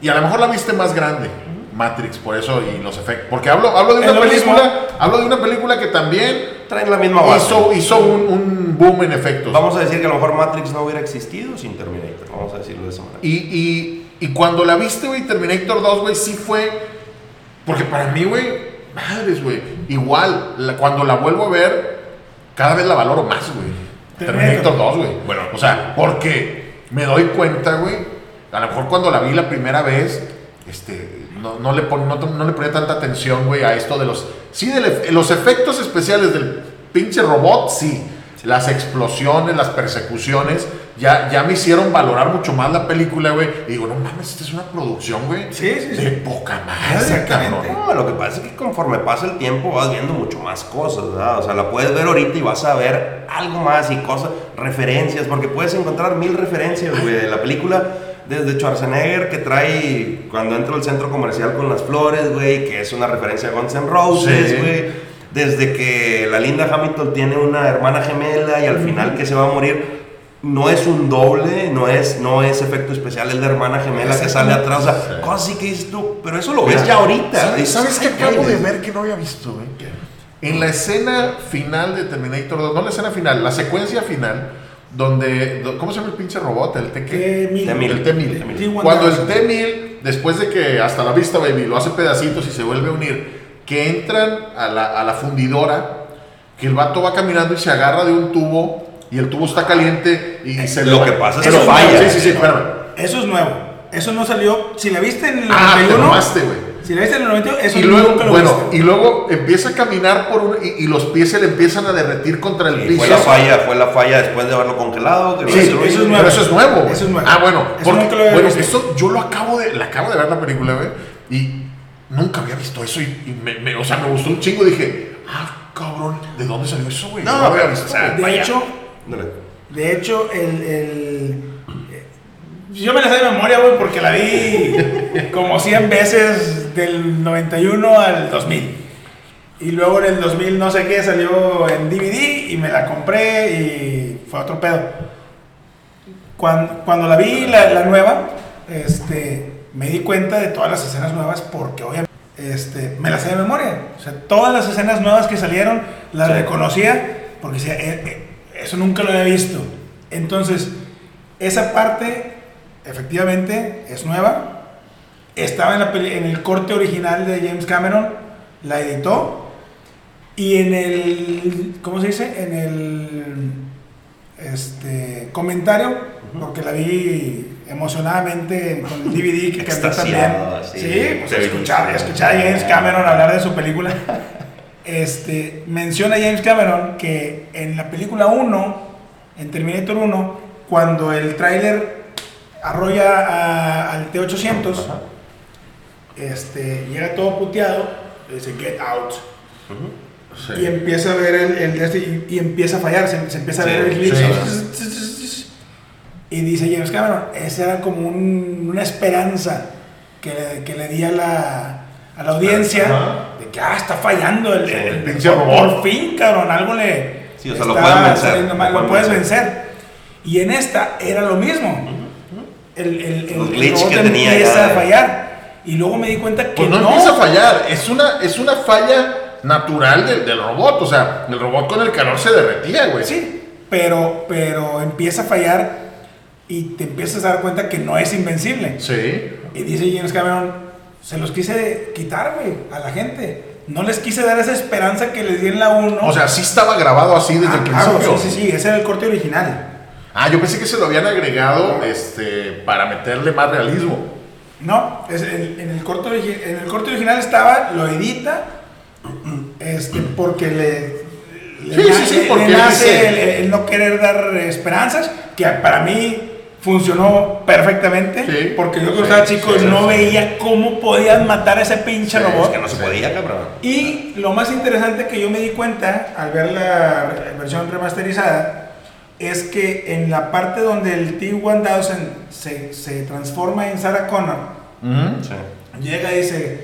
Y a lo mejor la viste más grande, Matrix, por eso y los efectos. Porque hablo, hablo de una película, hablo de una película que también traen la misma base. hizo, hizo un, un boom en efectos. Vamos a decir que a lo mejor Matrix no hubiera existido sin Terminator. Vamos a decirlo de esa manera. Y, y, y cuando la viste, güey, Terminator 2, güey, sí fue. Porque para mí, güey, madres, güey. Igual, la- cuando la vuelvo a ver, cada vez la valoro más, güey. Terminator. Terminator 2, güey. Bueno, o sea, porque me doy cuenta, güey. A lo mejor cuando la vi la primera vez, este. no, no le pon- no, no le ponía tanta atención, güey, a esto de los... Sí, de los efectos especiales del pinche robot, sí. Las explosiones, las persecuciones, ya, ya me hicieron valorar mucho más la película, güey. Y digo, no mames, esta es una producción, güey. Sí, sí, sí. De poca madre, Exactamente. cabrón. No, lo que pasa es que conforme pasa el tiempo vas viendo mucho más cosas, ¿verdad? O sea, la puedes ver ahorita y vas a ver algo más y cosas, referencias, porque puedes encontrar mil referencias, güey, de la película. Desde Schwarzenegger, que trae cuando entra al centro comercial con las flores, güey, que es una referencia a Guns N' Roses, Sí. Desde que la Linda Hamilton tiene una hermana gemela y al final que se va a morir, no es un doble, no es, no es efecto especial, es la hermana gemela que sale atrás. O sea, Sí. cosas así que dices tú, pero eso lo ves ya ahorita. ¿Sabes, Dices, ¿sabes qué "Ay, acabo güey". de ver que no había visto, güey? En la escena final de Terminator 2, no la escena final, la secuencia final, donde, do- ¿cómo se llama el pinche robot? El T qué? T-1000. T-1000. El T-1000. T-1000. Cuando el T-1000, después de que hasta la vista, baby, lo hace pedacitos y se vuelve a unir, que entran a la, a la fundidora, que el vato va caminando y se agarra de un tubo y el tubo está caliente y se Lo que pasa es que falla. Sí, sí, sí, espérame. Eso es nuevo. Eso no salió. Si la viste en el Ah, te 91. mamaste, güey. Si la viste en el 91, eso y luego, nunca lo bueno, viste. y luego empieza a caminar por un, y, y los pies se le empiezan a derretir contra el Y piso. fue la falla, fue la falla después de haberlo congelado. que lo Sí, destruyó. eso es nuevo. pero eso es nuevo. Eso es nuevo. Ah, bueno, Eso porque, lo bueno, visto. eso yo lo acabo de, la acabo de ver la película, güey, y nunca había visto eso y, y me, me- o sea, me gustó un chingo. Dije, ah, cabrón, ¿de dónde salió eso, güey? No, lo había visto. o sea, De vaya. hecho, de hecho, el, el- eh, yo me la sé de memoria, güey, porque la vi como 100 veces del 91 al 2000. Y luego en el 2000 no sé qué salió en DVD y me la compré y fue otro pedo. Cuando, cuando la vi, la, la nueva, este, me di cuenta de todas las escenas nuevas porque obviamente este, me las sé de memoria. O sea, todas las escenas nuevas que salieron las Sí. reconocía porque decía, "Eh, eh, eso nunca lo había visto. Entonces, esa parte efectivamente es nueva. Estaba en, la peli- en el corte original de James Cameron, la editó y en el, ¿cómo se dice? En el este, comentario, porque la vi emocionadamente con el DVD que cambió Extasiado, también. así, Sí, pues escuchar, a James Cameron hablar de su película. Este, menciona James Cameron que en la película 1, en Terminator 1, cuando el tráiler arrolla a- al T-800, este, llega todo puteado, dice get out. Sí. Y empieza a ver el, el este y, y empieza a fallar, se, se empieza a Sí, ver el glitch. sí. Y dice James Cameron, esa era como un- una esperanza que, le- que le di a la, a la audiencia Ajá. de que ah, está fallando el, Sí, el- el pinche robot. por fin, cabrón, algo le Sí, o sea, lo está pueden vencer, saliendo mal, lo puedes vencer. Y en esta era lo mismo. El, el, el, Los el glitch robot que tenía empieza ya. a fallar. Y luego me di cuenta que Pues no, empieza a fallar, es una, es una falla natural del, del robot, o sea, el robot con el calor se derretía, güey. Sí, pero, pero empieza a fallar y te empiezas a dar cuenta que no es invencible. Sí. Y dice James Cameron, se los quise quitar, güey, a la gente. No les quise dar esa esperanza que les di en la 1. O sea, sí estaba grabado así desde Ah, el claro, principio. sí, sí, sí, ese era el corte original. Ah, yo pensé que se lo habían agregado este, para meterle más realismo. No, es el- en, el corte en el corte original estaba, lo edita, este, porque le, le Sí, na- sí, sí, le- le porque él nace el, el no querer dar esperanzas, que para mí funcionó perfectamente, Sí, porque yo cuando sí, estaba chico sí, no sí. veía cómo podían matar a ese pinche Sí, robot. Es que no se podía, cabrón. Y lo más interesante que yo me di cuenta al ver la versión remasterizada es que en la parte donde el T-1000 se, se transforma en Sarah Connor, Sí. llega y dice,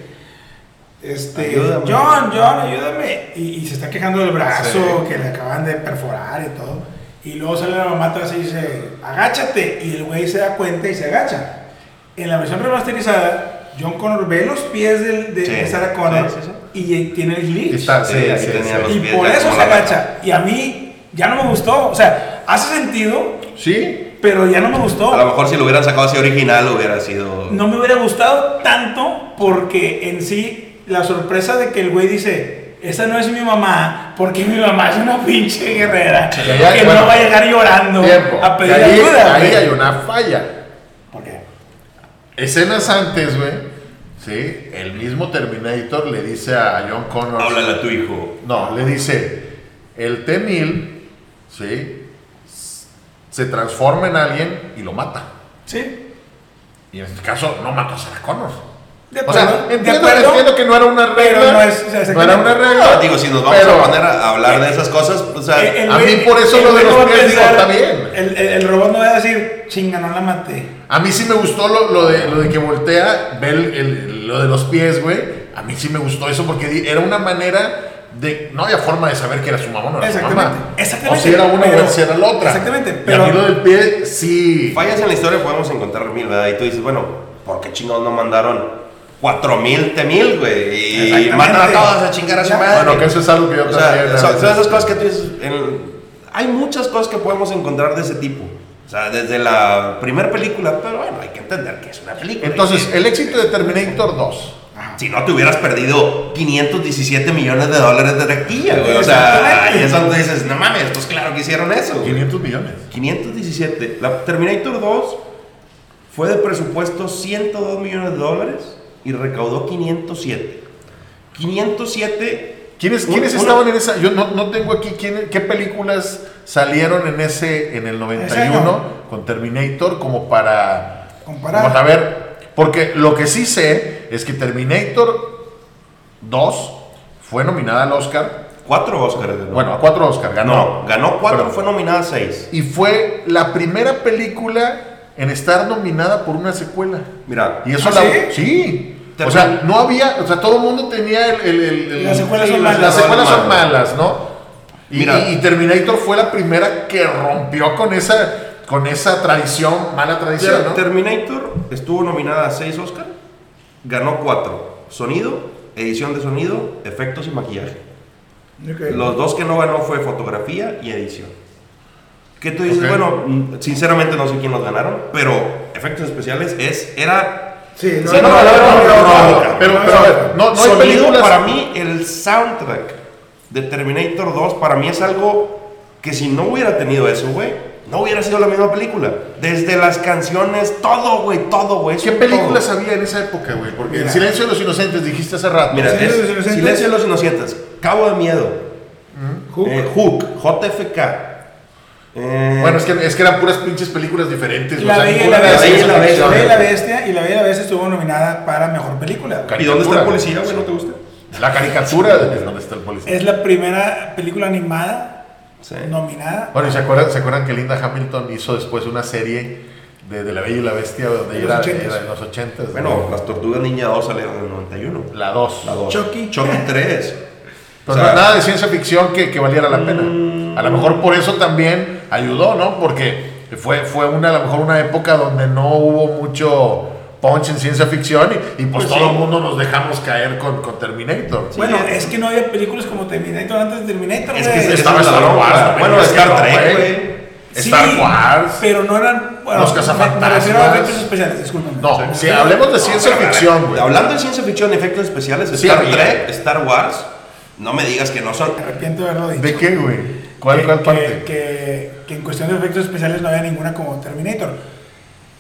este, Ayúdame. John, John, ayúdame. Y, y se está quejando del brazo Sí. que le acaban de perforar y todo. Y luego sale la mamá atrás y dice, agáchate. Y el güey se da cuenta y se agacha. En la versión remasterizada, John Connor ve los pies del- de, Sí, de Sarah Connor sí, sí, y tiene el glitch. Está, sí, Sí, aquí sí, tenía sí. los y pies por eso se agacha. Y a mí ya no me gustó. O sea, hace sentido, Sí, pero ya no me gustó. A lo mejor si lo hubieran sacado así original hubiera sido. No me hubiera gustado tanto porque en sí la sorpresa de que el güey dice, esa no es mi mamá, porque mi mamá es una pinche guerrera Sí, ya, que bueno, no va a llegar llorando tiempo. a pedir ahí, ayuda. ahí güey. hay una falla. ¿Por qué? Escenas antes, güey, ¿sí? El mismo Terminator le dice a John Connor. Háblale a tu hijo. No, le dice, el T-1000, ¿sí? Se transforma en alguien y lo mata. Sí. Y en este caso no mató a Sarah Connor. De O sea, acuerdo, de entiendo, entiendo que no era una pero regla. no es- o sea, no era una regla. No, digo, si nos vamos pero- a poner a hablar de esas cosas, o sea, Eh, el a mí por eso el lo de los pies, digo, está bien. El, el- el robot no va a decir, chinga, no la maté. A mí sí me gustó lo, lo de, lo de que voltea, ve el- el- lo de los pies, güey. A mí sí me gustó eso porque era una manera de. No había forma de saber que era su mamá o no era su Exactamente, mamá. exactamente, O si era una pero- o si era la otra. exactamente, Y a pero- mí lo del pie sí. fallas en la historia podemos encontrar mil, ¿verdad? Y tú dices, bueno, ¿por qué chingados no mandaron cuatro mil, te mil, güey? Y mandan a todos a chingar a su madre. Bueno, que eso es algo que yo O también. sea, son, esas cosas que tú dices. en- hay muchas cosas que podemos encontrar de ese tipo. O sea, desde la primera película, pero bueno, hay que entender que es una película. Entonces, Y- el éxito de Terminator 2. si no te hubieras perdido 517 millones de dólares de taquilla, güey. O sea, ahí es donde dices, no mames, pues claro que hicieron eso. güey". 500 millones. 517. La Terminator 2 fue de presupuesto 102 millones de dólares y recaudó 507. 507. ¿Quiénes, ¿quiénes una- estaban en esa? Yo no, no tengo aquí quién- qué películas salieron en ese en el 91 año. con Terminator como para Comparar. como para ver porque lo que sí sé es que Terminator 2 fue nominada al Oscar, Cuatro Oscars. ¿no? bueno, a cuatro Oscar, ganó. no, ganó cuatro, Pero- fue nominada a seis. y fue la primera película en estar nominada por una secuela. Mira, Y eso ¿Ah, la sí? sí. O sea, no había, o sea, todo el mundo tenía el, el- el- el- Las secuelas son las- malas. Las secuelas son malas, ¿no? Y, Mira. y- y Terminator fue la primera que rompió con esa, con esa tradición, mala tradición. Terminator estuvo nominada a seis Oscars, ganó cuatro. Sonido, edición de sonido, efectos y maquillaje. Los dos que no ganó fue fotografía y edición. ¿Qué tú dices? Ok. Bueno, mm, sinceramente no sé quién los ganaron, pero efectos especiales es, era... Sí, Sí, no, no, no, no, pero, pero a ver, no, no hay Sonido, películas. para mí, el soundtrack de Terminator 2, para mí es algo que si no hubiera tenido eso, güey, no hubiera sido la misma película. Desde las canciones, todo, güey, todo, güey. ¿Qué todo. películas había en esa época, güey? Porque El Mira. Silencio de los Inocentes dijiste hace rato. Mira, Silencio es de los Inocentes. Silencio de los Inocentes, Cabo de Miedo, Hook. eh, Hook, JFK. Eh, bueno, es que, es que eran puras pinches películas diferentes. La o sea, Bella la Bestia. ciencia La Bella ficción. y la Bestia y La Bella y la Bestia estuvo nominada para mejor película. ¿Y dónde está el policía, güey? ¿No te gusta? La caricatura de donde está el policía. Es la primera película animada Sí. nominada. Bueno, ¿y se acuerdan, se acuerdan que Linda Hamilton hizo después una serie de, de La Bella y la Bestia donde En era, los 80s. era en los 80 Bueno, las Tortugas Ninja 2 salieron en el 91. la 2. La 2. Chucky. Chucky 3. Pero O sea, no- nada de ciencia ficción que, que valiera la pena. A lo mejor por eso también ayudó, ¿no? Porque fue, fue una, a lo mejor una época donde no hubo mucho punch en ciencia ficción y, y pues, Pues todo sí. el mundo nos dejamos caer con, con Terminator. Bueno, es que no había películas como Terminator antes de Terminator. Es que Estaba Star. Wars Bueno, Star Trek, güey. Star Sí, Wars. Pero no eran. bueno, Los me- cazafantasmas. Me refiero a efectos especiales, disculpen. No, si hablemos de ciencia ficción, güey. Hablando de ciencia ficción, efectos especiales, Sí Star. Trek, Star Wars, no me digas que no son. Me arrepiento de haberlo dicho. ¿De qué, güey? ¿Cuál, que, cuál que- parte? Que, que en cuestión de efectos especiales no había ninguna como Terminator.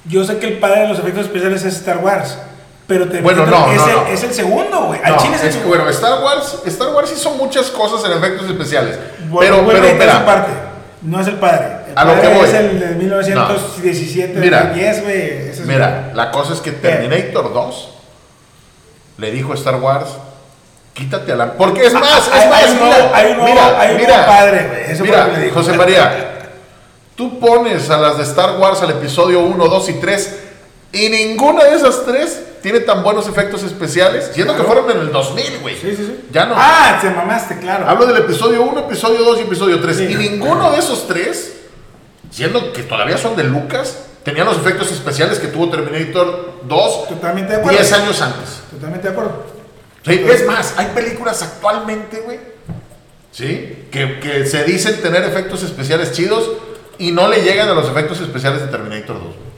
Yo sé que el padre de los efectos especiales es Star Wars. Pero Terminator Bueno, no, es, no, el, no. es el segundo, güey. Al chile es el es que, segundo. bueno, Star Wars, Star Wars hizo muchas cosas en efectos especiales. Bueno, pero, pero, esa espera, parte. No es el padre. El A lo que voy. es el de 1917, Mira. 10, güey. es- Mira, la cosa es que Terminator 2 le dijo a Star Wars, quítate a la... Porque es más, es más, hay mira, hay un nuevo- mira, hay un mira, padre, güey. Eso fue mira, lo que dijo. José María, tú pones a las de Star Wars al episodio 1, 2 y 3 y ninguna de esas tres tiene tan buenos efectos especiales, siendo que Claro. fueron en el 2000, güey. Sí, sí, sí. Ya no. Ah, te mamaste, claro. Hablo del episodio 1, episodio 2 y episodio 3. Sí. Y ninguno de esos tres, siendo que todavía son de Lucas, tenían los efectos especiales que tuvo Terminator 2 Totalmente de acuerdo. 10 años antes. Totalmente de acuerdo. Sí, es más, hay películas actualmente, güey, ¿sí? Que, que se dicen tener efectos especiales chidos y no le llegan a los efectos especiales de Terminator 2. güey.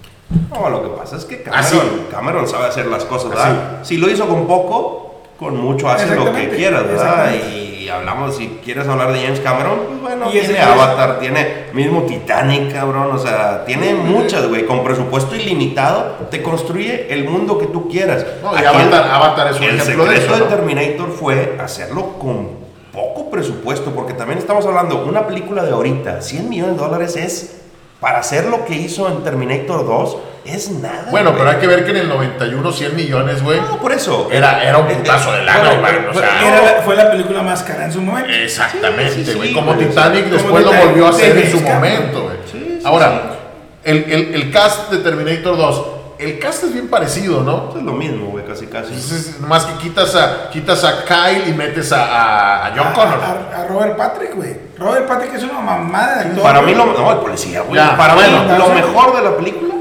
No, lo que pasa es que Así. Cameron, Cameron sabe hacer las cosas, ¿verdad? Si lo hizo con poco, con mucho hace lo que quieras, ¿verdad? Y, y hablamos, si quieres hablar de James Cameron, pues bueno, Y tiene es- Avatar, tiene mismo Titanic, cabrón, o sea, tiene muchas, güey, con presupuesto ilimitado, te construye el mundo que tú quieras. No, y Aquí Avatar- el- Avatar es un el ejemplo de eso, ¿no? de Terminator fue hacerlo con poco presupuesto, porque también estamos hablando, una película de ahorita, 100 millones de dólares es, para hacer lo que hizo en Terminator 2, es nada. Bueno, güey. pero hay que ver que en el 91 100 millones, güey. No, por eso. Era, era un putazo de lana, bueno, güey. pero- O sea, Era fue la película más cara en su momento. Exactamente, Sí, sí, güey. sí, como güey. Titanic Como después lo volvió a hacer en su momento, güey. Sí, sí, Ahora, El, el, el cast de Terminator 2, el cast es bien parecido, ¿no? Es lo mismo, güey, casi casi. Entonces, nomás que quitas a, quitas a Kyle y metes a, a- a John A- Connor. A, Robert Patrick, güey. Robert Patrick es una mamada de actor. Para mí lo, no, el policía, güey. Para bueno, mí lo mejor de la película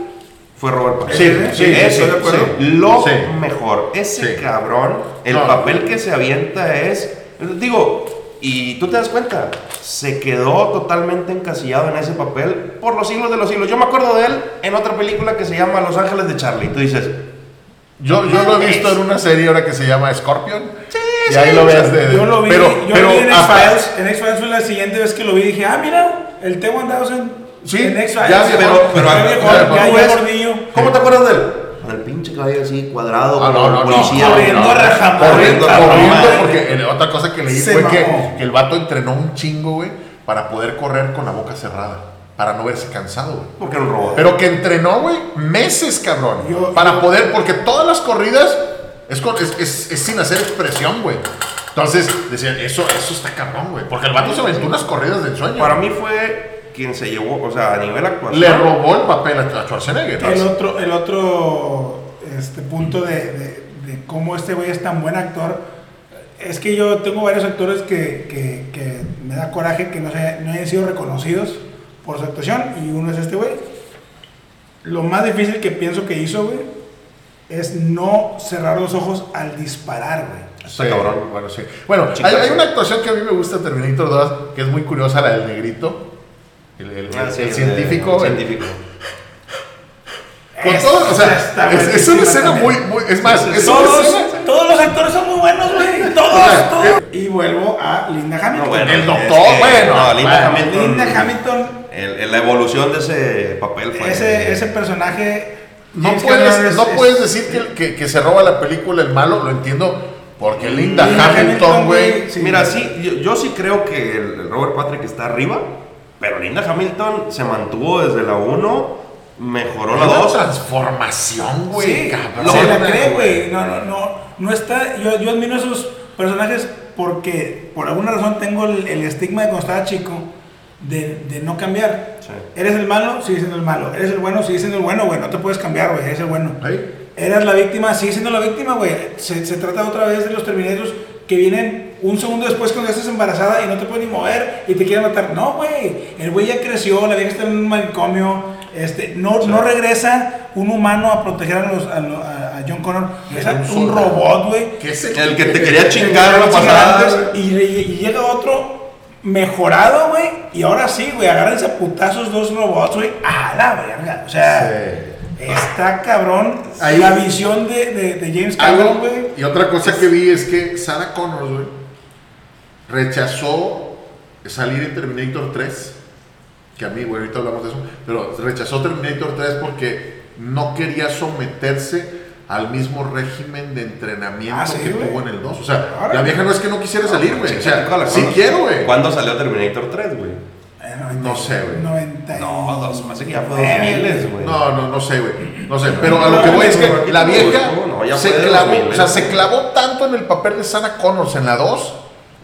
fue Robert Pattinson. Sí, sí, sí, eso, sí, de acuerdo. sí. Lo Sí. mejor. Ese Sí. cabrón, el No. papel que se avienta es, digo, y tú te das cuenta, se quedó totalmente encasillado en ese papel por los siglos de los siglos. Yo me acuerdo de él en otra película que se llama Los Ángeles de Charlie. Tú dices, Yo, yo lo he visto en una serie ahora que se llama Scorpion. Sí, y sí, ahí lo ves de. Yo lo vi, pero, yo pero lo vi en X-Files. En X-Files fue la siguiente vez que lo vi y dije, ah, mira, el T-1000 Sí, ya viejo, pero, pero, ya pero, pero. ¿Cómo te acuerdas de él? Con el pinche cabello así cuadrado, Ah, no, policía. corriendo a Corriendo, corriendo, porque otra cosa que leí fue que, el vato entrenó un chingo, güey, para poder correr con la boca cerrada, para no verse cansado, güey. Porque era un robot. Pero que entrenó, güey, meses, cabrón. Yo- para yo- poder, porque todas las corridas es, con- es, es- es sin hacer expresión, güey. Entonces, decían, eso, eso está cabrón, güey. Porque el vato se aventó unas corridas del sueño. Para mí fue quien se llevó, o sea, a nivel actuación. Le robó el papel a Schwarzenegger. El otro, el otro este, punto de, de- de cómo este güey es tan buen actor es que yo tengo varios actores que, que- que me da coraje que no, se, no hayan sido reconocidos por su actuación y uno es este güey. Lo más difícil que pienso que hizo, güey, es no cerrar los ojos al disparar, güey. Está cabrón. Bueno, sí. Bueno, hay, hay una actuación que a mí me gusta de Terminator 2, que es muy curiosa, la del negrito. El, el- Ah, el sí, el científico. científico. con Esa todo, o sea, está es, es una escena muy. Es más, es una Todos, escena. todos los actores son muy buenos, güey. Todos, O sea, todos. Y vuelvo a Linda Hamilton. No, bueno, El es doctor, que- bueno, No, Linda bueno. Hamilton. Linda Hamilton, el- el- la evolución de ese papel fue. ese, ese personaje. No puedes, es- no es- puedes decir que, que, que se roba la película el malo, lo entiendo, porque Linda, Linda Hamilton, güey. güey, sí. Mira, sí, yo, yo sí creo que el, el Robert Patrick está arriba, pero Linda Hamilton se mantuvo desde la 1, mejoró la Una 2. transformación, güey, Sí, cabrón. se la cree, güey. No, no, no. No está. Yo, yo admiro a esos personajes porque por alguna razón tengo el, el estigma de cuando estaba chico de, de no cambiar. Sí. Eres el malo, sigue siendo el malo. Eres el bueno, sigue siendo el bueno, güey. No te puedes cambiar, güey. Eres el bueno. Ahí. Eras la víctima, sigue siendo la víctima, güey. Se, se trata otra vez de los Terminators que vienen un segundo después cuando ya estás embarazada y no te puedes ni mover y te quieren matar. No, güey. El güey ya creció, la vieja está en un manicomio. Este, no, no regresa un humano a proteger a, los, a, lo- a- a John Connor. Regresa un robot, güey. El que te quería chingar la pasada. Y, y llega otro mejorado, güey. Y ahora sí, güey. Agárrense a putazos dos robots, güey. A la verga. O sea, está cabrón. Ahí- la visión de, de, de James Cameron, güey. y otra cosa que vi es que Sarah Connor, güey, rechazó salir en Terminator 3. Que a mí, güey, ahorita hablamos de eso. Pero rechazó Terminator 3 porque no quería someterse al mismo régimen de entrenamiento Ah, sí, que tuvo en el 2. O sea, Ahora. la vieja no es que no quisiera salir, güey. O sea, ¿Cuándo- sí quiero, güey. ¿Cuándo salió Terminator 3, güey? Eh, 90, No sé, güey. 90. No, dos, más que ya fue Eh, 2000, güey. No, no, no sé, güey. No sé, pero a lo que voy es que la vieja No, ya se clavó, 2000, o sea, se clavó tanto en el papel de Sana Connors en la 2,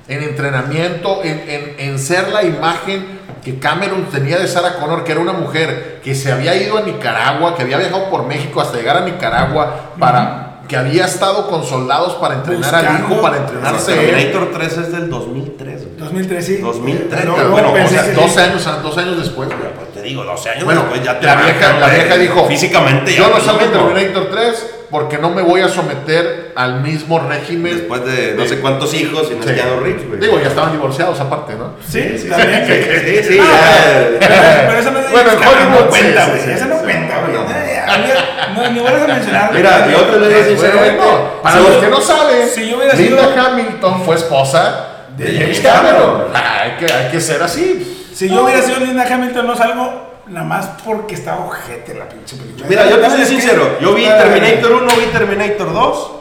en entrenamiento, en, en- en ser la imagen que Cameron tenía de Sarah Connor, que era una mujer que se había ido a Nicaragua, que había viajado por México hasta llegar a Nicaragua para que había estado con soldados para entrenar al hijo, para entrenarse. Terminator 3 es del 2003, güey. 2003, sí. 2003, No, bueno, pensé o sea, que- 12 años, dos años después, güey. Pues te digo, 12 años Bueno, después ya te la vieja, la vieja dijo, Físicamente ya yo no salgo en. Terminator 3 porque no me voy a someter al mismo régimen. Después de no sé cuántos hijos y no Sí. Reeves, güey. Digo, ya estaban divorciados aparte, ¿no? Sí, también. Sí, sí, Ah, ya. Pero, pero eso no es Bueno, en Hollywood, no cuenta, sí, güey. sí, Eso sí, no sí. cuenta, güey. No. Ni vuelvas a mencionar. Mira, yo te lo digo Eh, sinceramente. bueno, para los que no saben, si yo hubiera Linda Hamilton fue esposa de James Cameron. Ah, hay, que, hay que ser así. Si yo hubiera sido Linda Hamilton, no salgo nada más porque estaba ojete la pinche película. Mira, yo te soy sincero. Yo vi Terminator 1, vi Terminator 2.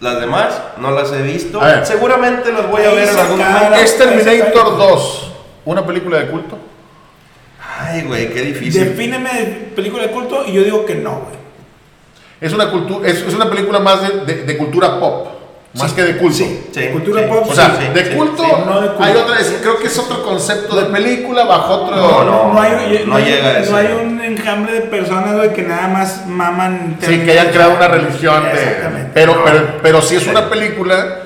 Las demás no las he visto. Seguramente las voy a ver en algún momento. ¿Es Terminator 2 una película de culto? Ay, güey, qué difícil. Defíneme película de culto y yo digo que no, güey. Es una, cultu- es, es una película más de, de- de cultura pop, más Sí, que de culto. Sí, sí, Cultura sí. pop, O sea, Sí, de culto, sí. no de culto. hay otra, es- creo que es otro concepto de película bajo otro... No, no. No hay, no llega a no ese. hay un enjambre de personas, güey, que nada más maman. Sí, que hayan creado una religión de... Exactamente. Pero, pero, pero sí es una película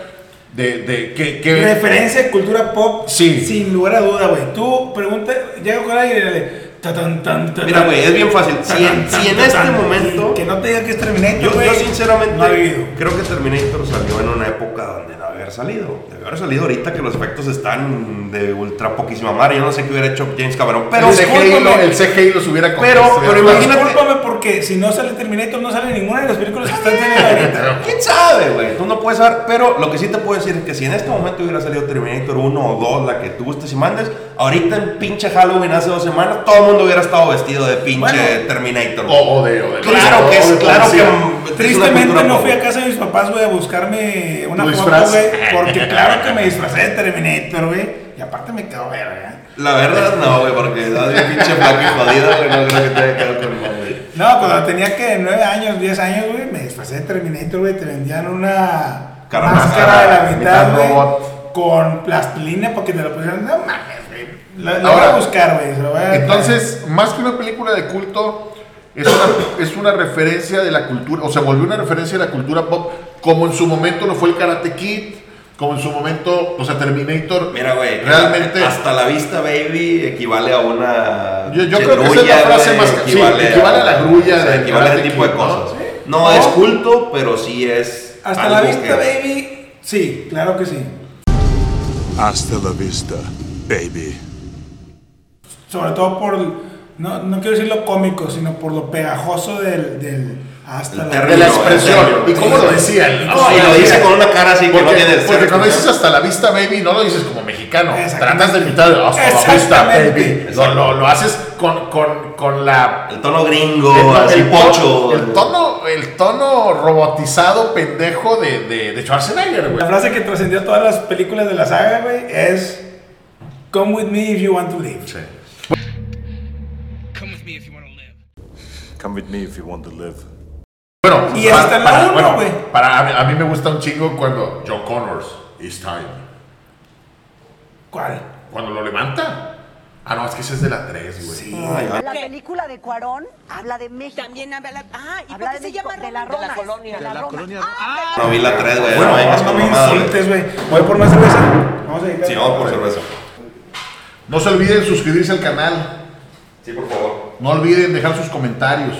de, de que... que Referencia de cultura pop, Sí. sin lugar a duda, güey. tú pregunta, llega con alguien y tan, tan, Mira, güey, es bien fácil. Si en, si en este momento. Que no te diga que es Terminator, Yo, sinceramente no creo que Terminator salió en una época donde haber salido. Debe haber salido ahorita que los efectos están de ultra poquísima madre. Yo no sé qué hubiera hecho James Cameron. Pero, el, CGI, lo- el CGI los hubiera Pero- pero imagínate- Discúlpame porque si no sale Terminator, no sale ninguna de las películas que están teniendo ahorita. ¿Quién sabe, güey? Tú no puedes saber. Pero lo que sí te puedo decir es que si en este momento hubiera salido Terminator 1 o 2, la que tú gustes y mandes, ahorita en pinche Halloween hace dos semanas, todo el mundo hubiera estado vestido de pinche Bueno. Terminator. O, o de, o de- claro que es, claro que. Tristemente no fui a casa de mis papás, güey, a buscarme una ¿Tu foto, güey, porque claro que me disfracé de Terminator, güey, y aparte me quedó verga. La verdad no, güey, porque estás bien pinche flaco y jodido, güey, no creo que te haya quedado con madre. No, cuando tenía que 9 años, 10 años, güey, me disfracé de Terminator, güey, te vendían una Cara máscara de la mitad güey, con plastilina porque te lo pusieron, no mames, güey. Lo, lo Ahora, voy a buscar, güey, se lo voy a Entonces, más que una película de culto, es una, es una referencia de la cultura, o sea, volvió una referencia de la cultura pop, como en su momento lo fue el Karate Kid, como en su momento, o sea, Terminator. Mira, güey, realmente. hasta la vista, baby, equivale a una. Yo- yo creo que esa es la grulla, frase más- sí, equivale a la grulla o sea, equivale a ese tipo de cosas. Sí. No, No. es culto, pero sí es. Hasta la vista, que- baby, sí, claro que sí. Hasta la vista, baby. Sobre todo por, no, no quiero decir lo cómico, sino por lo pegajoso del, del hasta El la de la expresión. el ¿Y cómo lo decían? No, y lo dice con una cara así que no Porque, tiene porque cuando dices hasta la vista, baby, no lo dices como mexicano. Tratas de imitar hasta la vista, Exactamente. baby. Lo, lo, lo haces con, con, con la El tono gringo, el, así el pocho. el tono, el tono robotizado pendejo de, de, de Schwarzenegger, güey. La frase que trascendió todas las películas de la saga, güey, es Come with me if you want to live. Sí. Come with me if you want to live. Come with me if you want to live. Bueno, Y hasta la uno, güey. para, a, mí, a mí me gusta un chingo cuando Joe Connors, it's time. ¿Cuál? Cuando lo levanta. Ah, no, es que ese es de la 3, güey. Sí. Ay, ay. La película de Cuarón habla de México. También habla la... Ah, ¿y habla por qué de se llama de la Roma? Roma. colonia. De la, Roma. No vi la 3, güey. Bueno, no vengas con insultes, güey. Voy por más cerveza. Vamos a. Sí, vamos por cerveza. No se olviden suscribirse al canal. Sí, por favor. No olviden dejar sus comentarios.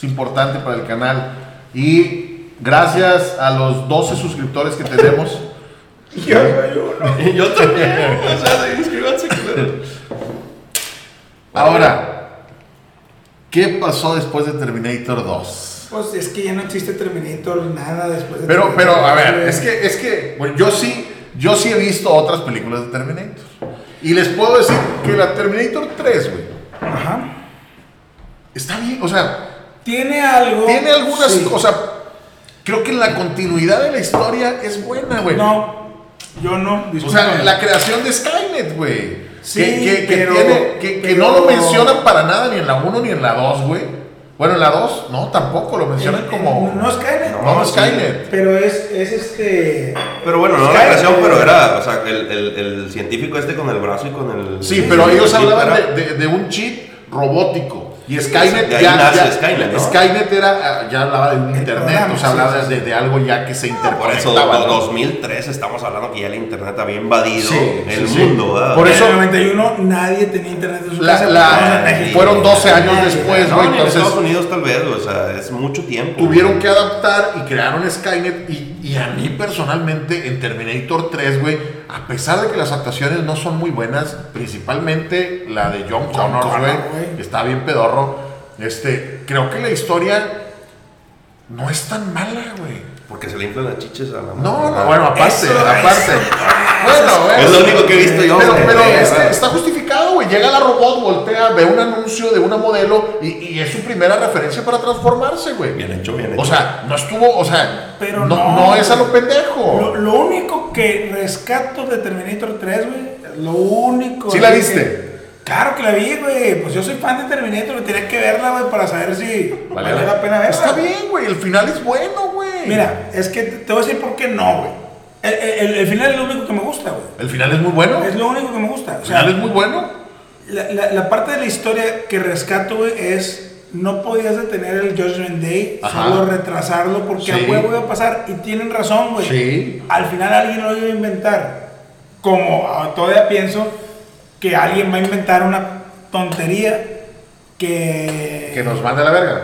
Es importante para el canal. Y gracias a los 12 suscriptores que tenemos. Yo soy uno. Y yo también. o sea, inscríbanse. Ahora, ¿qué pasó después de Terminator 2? Pues es que ya no existe Terminator nada después de Pero, pero, a ver, es que, es que, bueno, yo sí, yo sí he visto otras películas de Terminator. Y les puedo decir que la Terminator 3, güey, Ajá. está bien, o sea, Tiene algo. tiene algunas, Sí. o sea, creo que la continuidad de la historia es buena, güey. No, yo no. O sea, la creación de Skynet, güey. Sí, que, que, que pero- tiene- que- que pero- no lo mencionan para nada ni en la 1 ni en la 2, güey. Bueno, en la 2, no, tampoco, lo mencionan Eh, como... No Skynet. No, no Skynet. Pero es, es este. Pero bueno, no la creación, pero era, o sea, el, el, el científico este con el brazo y con el... Sí, pero ellos hablaban de- de un chip robótico. Y Skynet de ahí ya, nace ya- Skynet, ¿no? Skynet era, ya hablaba de un internet, programa, o sea, sí, hablaba sí, de, de algo ya que se Por interconectaba. eso, ¿no? 2003 estamos hablando que ya el internet había invadido Sí, el sí, sí. mundo, ¿verdad? Por En eso- el 91 nadie tenía internet en su La- casa. la- en México. fueron 12 años después, no, güey, en entonces- Estados Unidos tal vez, o sea, es mucho tiempo. Tuvieron güey. que adaptar y crearon Skynet. Y, y a mí personalmente, en Terminator 3, güey, a pesar de que las actuaciones no son muy buenas, principalmente la de John Connor, Connor, güey, güey. que está bien pedorro, este, creo que la historia no es tan mala, güey. Porque se le inflan las chiches a la No, madre. no, bueno, aparte, Eso, aparte. eso. Bueno, bueno. Es lo único que he visto yo. Pero, pero este, está justificado, güey. Llega la robot, voltea, ve un anuncio de una modelo y, y es su primera referencia para transformarse, güey. Bien hecho, bien hecho. O sea, no estuvo, o sea, Pero no, no, no es a lo pendejo. Lo, lo único que rescato de Terminator 3, güey, lo único. ¿Sí la viste? que- Claro que la vi, güey. Pues yo soy fan de Terminator, me tenía que verla, güey, para saber si Vale, vale la pena verla. Está bien, güey. El final es bueno, güey. Mira, es que te voy a decir por qué no, güey. El, el- el final es lo único que me gusta, güey. El final es muy bueno. Es lo único que me gusta. O El sea, final es muy bueno. La, la- la parte de la historia que rescato, güey, es no podías detener el Judgment Day, Ajá. solo retrasarlo porque Sí. a huevo iba a pasar. Y tienen razón, güey. Sí. Al final alguien lo iba a inventar. Como ah, todavía pienso que alguien va a inventar una tontería que... Que nos mande a la verga.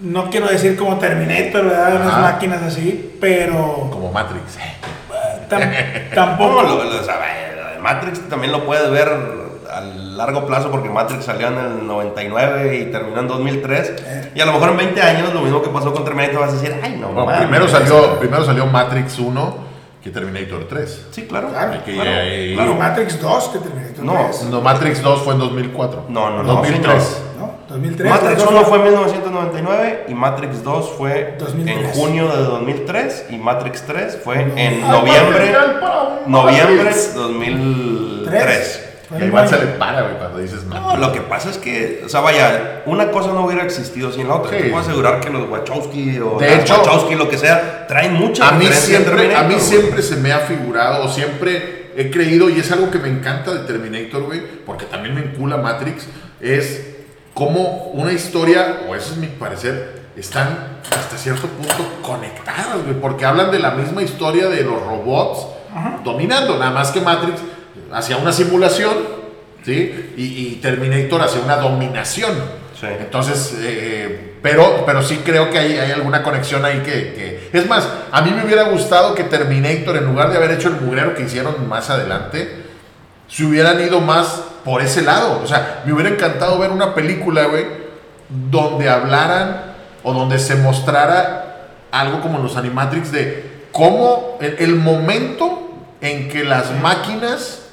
No quiero decir como Terminator, ¿verdad? Unas máquinas así, pero Como Matrix. tam- tampoco... Lo, lo- o sea, vaya, de Matrix también lo puedes ver a largo plazo porque Matrix salió en el 99 y terminó en 2003. Eh. Y a lo mejor en 20 años lo mismo que pasó con Terminator vas a decir, ay, no, mames". primero, salió, primero salió Matrix 1 que Terminator 3. Sí, claro. Claro, que- claro, eh, claro. Matrix 2 que Terminator No, 3. No, Matrix 2 fue en 2004. No, no, no, 2003. señor. ¿No? 2003. Matrix las dos 1 fue en 1999 y Matrix 2 fue 2003. en junio de 2003 y Matrix 3 fue en Ay, noviembre noviembre Matrix. 2003. Y Iván se le para, güey, cuando dices No, Matrix. lo que pasa es que, o sea, vaya, una cosa no hubiera existido sin la otra. Sí. Te puedo asegurar que los Wachowski o De hecho, Wachowski, lo que sea, traen mucha a mí siempre, a mí siempre se me ha figurado, o siempre he creído, y es algo que me encanta de Terminator, güey, porque también me encula Matrix, es cómo una historia, o ese es mi parecer, están hasta cierto punto conectadas, güey, porque hablan de la misma historia de los robots dominando, nada más que Matrix hacia una simulación, ¿sí? Y, y Terminator hacia una dominación. Sí. Entonces, eh, pero, pero sí creo que hay, hay alguna conexión ahí que, que- Es más, a mí me hubiera gustado que Terminator, en lugar de haber hecho el mugrero que hicieron más adelante, se hubieran ido más por ese lado. O sea, me hubiera encantado ver una película, güey, donde hablaran o donde se mostrara algo como los Animatrix de cómo el, el momento en que las máquinas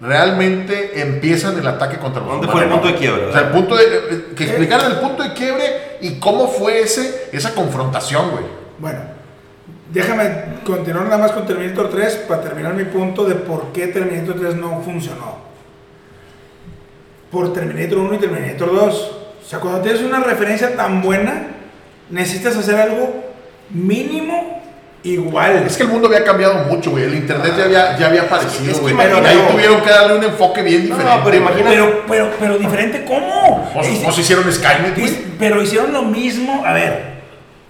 realmente empiezan el ataque contra los ¿Dónde humanos. fue el punto de quiebre, O sea, el punto de, eh, que explicaran el punto de quiebre y cómo fue ese, esa confrontación, güey. Bueno, déjame continuar nada más con Terminator 3 para terminar mi punto de por qué Terminator 3 no funcionó. Por Terminator 1 y Terminator 2. O sea, cuando tienes una referencia tan buena, necesitas hacer algo mínimo igual. Es que el mundo había cambiado mucho, güey. El internet ya había, ya había aparecido, Es que güey. ahí no. tuvieron que darle un enfoque bien No, diferente. pero imagínate- Pero, pero, pero diferente, ¿cómo? Pues, Hici- pues hicieron Skynet, güey. hic- pero hicieron lo mismo, a ver,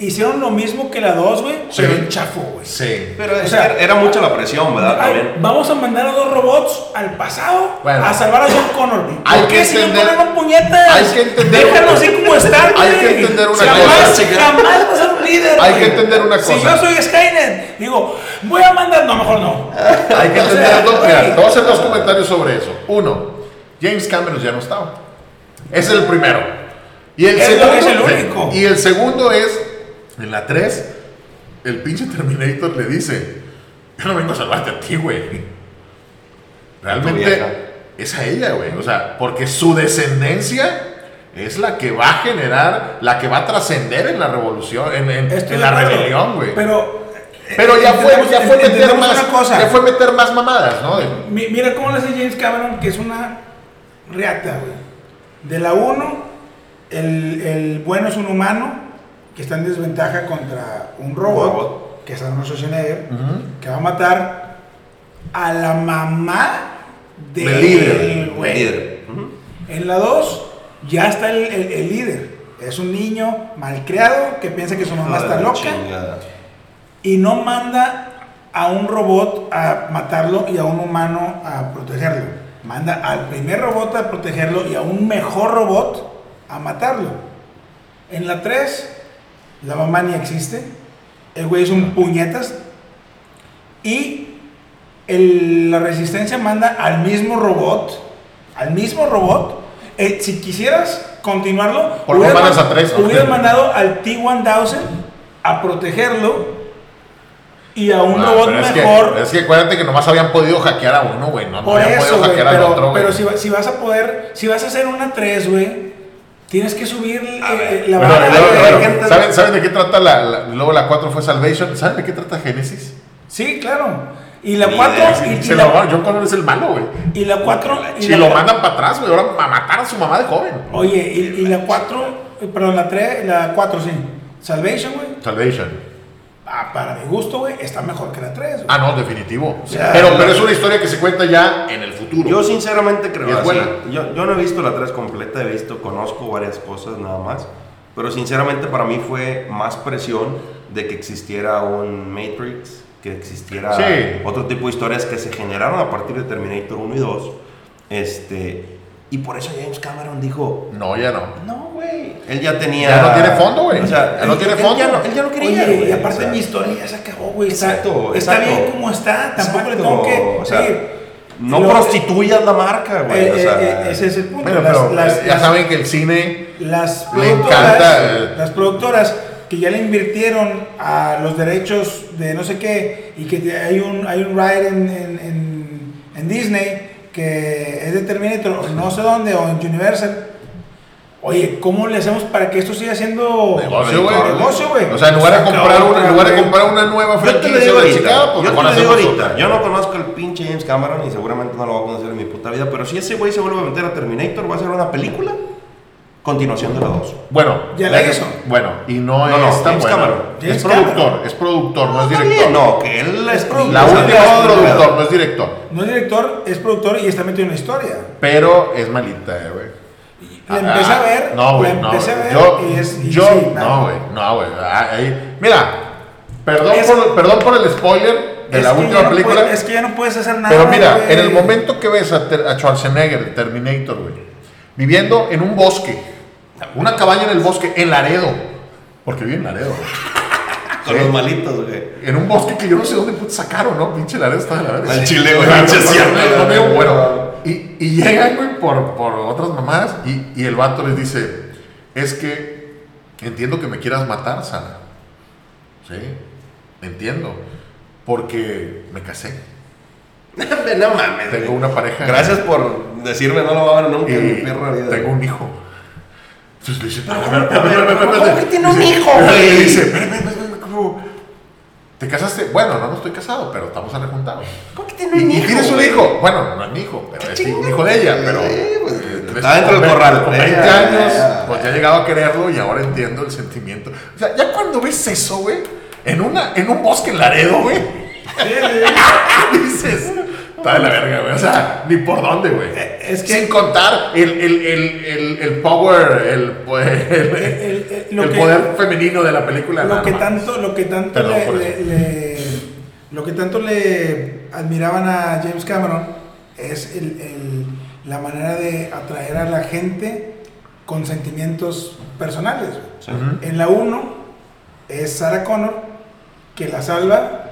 hicieron lo mismo que la 2, güey, Sí. pero en chafo, güey. Sí. Pero O sea, era mucha la presión, ¿verdad? Ay, También. vamos a mandar a dos robots al pasado Bueno. a salvar a John Connor. Hay ¿Por que si entender- puñetas? hay que entender- Déjalo así como están, Hay que güey. entender una jamás, cosa. Jamás va a ser un líder, Hay güey. que entender una Si cosa. yo soy Skynet, digo, voy a mandar... No, mejor no. Hay que entender dos. güey. Mira, voy a hacer dos comentarios sobre eso. Uno, James Cameron ya no estaba. Ese es el primero. Y el segundo. es el único. Y el segundo es, en la 3, el pinche Terminator le dice: Yo no vengo a salvarte a ti, güey. Realmente es a ella, güey. O sea, porque su descendencia es la que va a generar, la que va a trascender en la revolución, en, la acuerdo. rebelión, güey. Pero... Pero ya fue, ya fue meter más, cosa. ya fue meter más mamadas, ¿no? Mi- Mira cómo le hace James Cameron, que es una reata, güey. De la 1, el, el bueno es un humano que está en desventaja contra un robot, robot. que es Arnold Schwarzenegger, que va a matar a la mamá del líder, güey. Líder. En la 2 ya está el, el- el líder. Es un niño malcriado que piensa que su mamá está loca chingada. y no manda a un robot a matarlo y a un humano a protegerlo. Manda al primer robot a protegerlo y a un mejor robot a matarlo. En la 3, la mamá ni existe. El güey es un puñetas. Y el- la resistencia manda al mismo robot. Al mismo robot. Eh, si quisieras continuarlo, ¿Por qué hubieras mandas man- a tres, no? hubieras mandado al T-1000 a protegerlo y a un Ah, robot es que- mejor. es que acuérdate que nomás habían podido hackear a uno, güey. No, no habían eso, podido hackear al pero, otro, güey. pero si, si vas a poder, si vas a hacer una 3, güey, tienes que subir eh, eh, la Bueno, luego- bueno, gente- ¿saben, saben de qué trata la, la- Luego la 4 fue Salvation. ¿Saben de qué trata Genesis? Sí, claro. Y la Ni 4 idea, y, y Se la, lo, John Connor es el malo, güey. y la 4 y Si la- lo mandan para atrás, güey, ahora a matar a su mamá de joven. Oye, y, y la 4, perdón, la 3, la 4 sí. Salvation, güey. Salvation. Ah, para mi gusto, güey, está mejor que la 3. güey. Ah, no, definitivo. sea, pero, pero es una historia que se cuenta ya en el futuro. Yo sinceramente creo Y es así, buena. Yo, yo no he visto la 3 completa, he visto, conozco varias cosas nada más. Pero sinceramente para mí fue más presión de que existiera un Matrix, que existiera Sí. otro tipo de historias que se generaron a partir de Terminator 1 y 2. Este, y por eso James Cameron dijo, No, ya no. no. Él ya tenía... Ya no tiene fondo, güey. O sea, Ya no él- tiene él fondo. ya no- él ya no quería, Oye, güey, aparte o sea. mi historia ya se acabó, güey. Está, Exacto, está exacto. bien como está. Tampoco le tengo que. o sea, sí, No lo- prostituyas la marca, güey. eh, o sea, eh, eh, ese es el punto. Bueno, Las- pero las- ya las- saben que el cine. las Le productoras, encanta, las productoras que ya le invirtieron a los derechos de no sé qué y que hay un hay un ride en, en, en- en Disney que es de Terminator o no sé dónde o en Universal. Oye, ¿cómo le hacemos para que esto siga siendo Negocio, güey. negocio, güey? O sea, en lugar de comprar una, en lugar de comprar una nueva Yo te lo franquicia de ahorita, Chicago, pues yo te lo digo hacemos ahorita, yo no conozco al pinche James Cameron y seguramente no lo voy a conocer en mi puta vida, pero si ese güey se vuelve a meter a Terminator, va a ser una película, continuación de la 2. Bueno, Ya la hizo. Bueno, y no, No, no, es tan James bueno. Cameron. Es James productor, Cameron. es productor, no, es director. bien, no, que él es productor. La última es productor, no es director. No es director, es productor y está metido en la historia. Pero es malita, eh, güey. La empecé a ver, No, güey, la no. empecé a ver Yo, y es- y yo, sí, no, güey, no, güey. Ah, ahí- Mira, perdón, Es- por, perdón por el spoiler de la última no película. puede- es que ya no puedes hacer nada. Pero mira, en el momento que ves a, Ter- a Schwarzenegger, el Terminator, güey, viviendo en un bosque, una cabaña en el bosque, en Laredo, porque vive en Laredo, güey. Con Sí. los malitos, güey. En un bosque que yo no sé dónde sacaron, ¿no? Pinche Laredo está de la verga. Al chile, güey, pinche no, bueno. Y, y llegan, güey, por, por otras mamás y, y el vato les dice, es que entiendo que me quieras matar, Sana. Sí, entiendo. Porque me casé. no mames. Tengo una pareja. Gracias por decirme, no lo va a ver nunca en mi y perra vida. tengo un hijo. Entonces le dice, Pero, "Espérame, ¿cómo- espérame, espérame, cómo espérame". que tiene un hijo. ¿Te casaste? Bueno, no, no estoy casado, pero estamos rejuntados. ¿Cómo que tiene un ¿Y, y hijo, tienes un güey? hijo? Bueno, no es mi hijo, pero es un hijo de ella, pero... eh, está dentro del corral. Con Eh, 20 ya, años, pues ya he llegado a quererlo y ahora entiendo el sentimiento. O sea, ya cuando ves eso, güey, en, una, en un bosque en Laredo, güey, dices, está de la verga, güey. O sea, ni por dónde, güey. es que- Sin contar el, el, el, el, el power, el, pues, el, El- el- el- lo el que- poder femenino de la película. lo que más. tanto, lo que tanto Perdón le, lo que tanto le admiraban a James Cameron es el- el- la manera de atraer a la gente con sentimientos personales. Sí. En la 1 es Sarah Connor que la salva,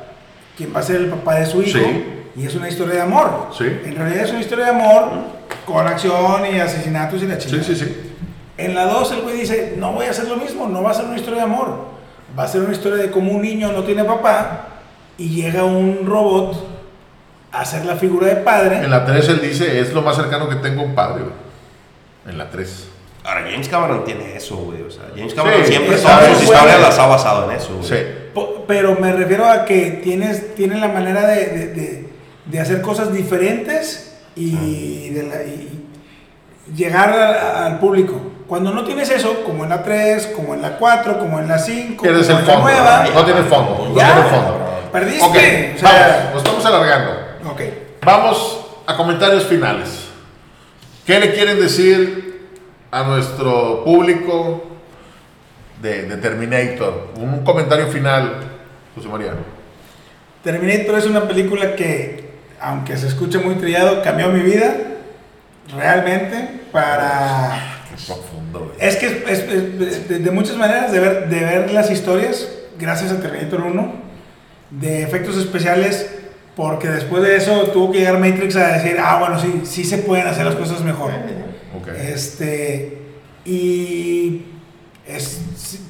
quien va a ser el papá de su hijo, Sí. Y es una historia de amor. Sí. En realidad es una historia de amor con acción y asesinatos y la Sí, chingada. sí, sí. En la 2 el güey dice, no voy a hacer lo mismo, no va a ser una historia de amor. Va a ser una historia de cómo un niño no tiene papá y llega un robot a hacer la figura de padre. En la 3 él dice, es lo más cercano que tengo a un padre, güey. En la 3. Ahora, James Cameron tiene eso, güey. O sea, James Cameron Sí, siempre todas sus historias las ha basado en eso, güey. Sí. Pero me refiero a que tienes, tiene la manera de, de- de- de hacer cosas diferentes y, de la- y llegar a- al público. Cuando no tienes eso, como en la 3, como en la 4, como en la 5, como Pierdes en el la fondo. nueva, No tiene fondo. No Ya. tiene fondo. perdiste. Ok, o sea, vamos, nos estamos alargando. ok. Vamos a comentarios finales. ¿Qué le quieren decir a nuestro público de, de Terminator? Un comentario final, José María. Terminator es una película que, aunque se escuche muy trillado, cambió mi vida realmente para... Profundo, güey. Es que es, es- es de, de muchas maneras de ver, de ver las historias, gracias a Terminator 1, de efectos especiales, porque después de eso tuvo que llegar Matrix a decir, ah, bueno, sí, sí se pueden hacer las cosas mejor. Este, y es-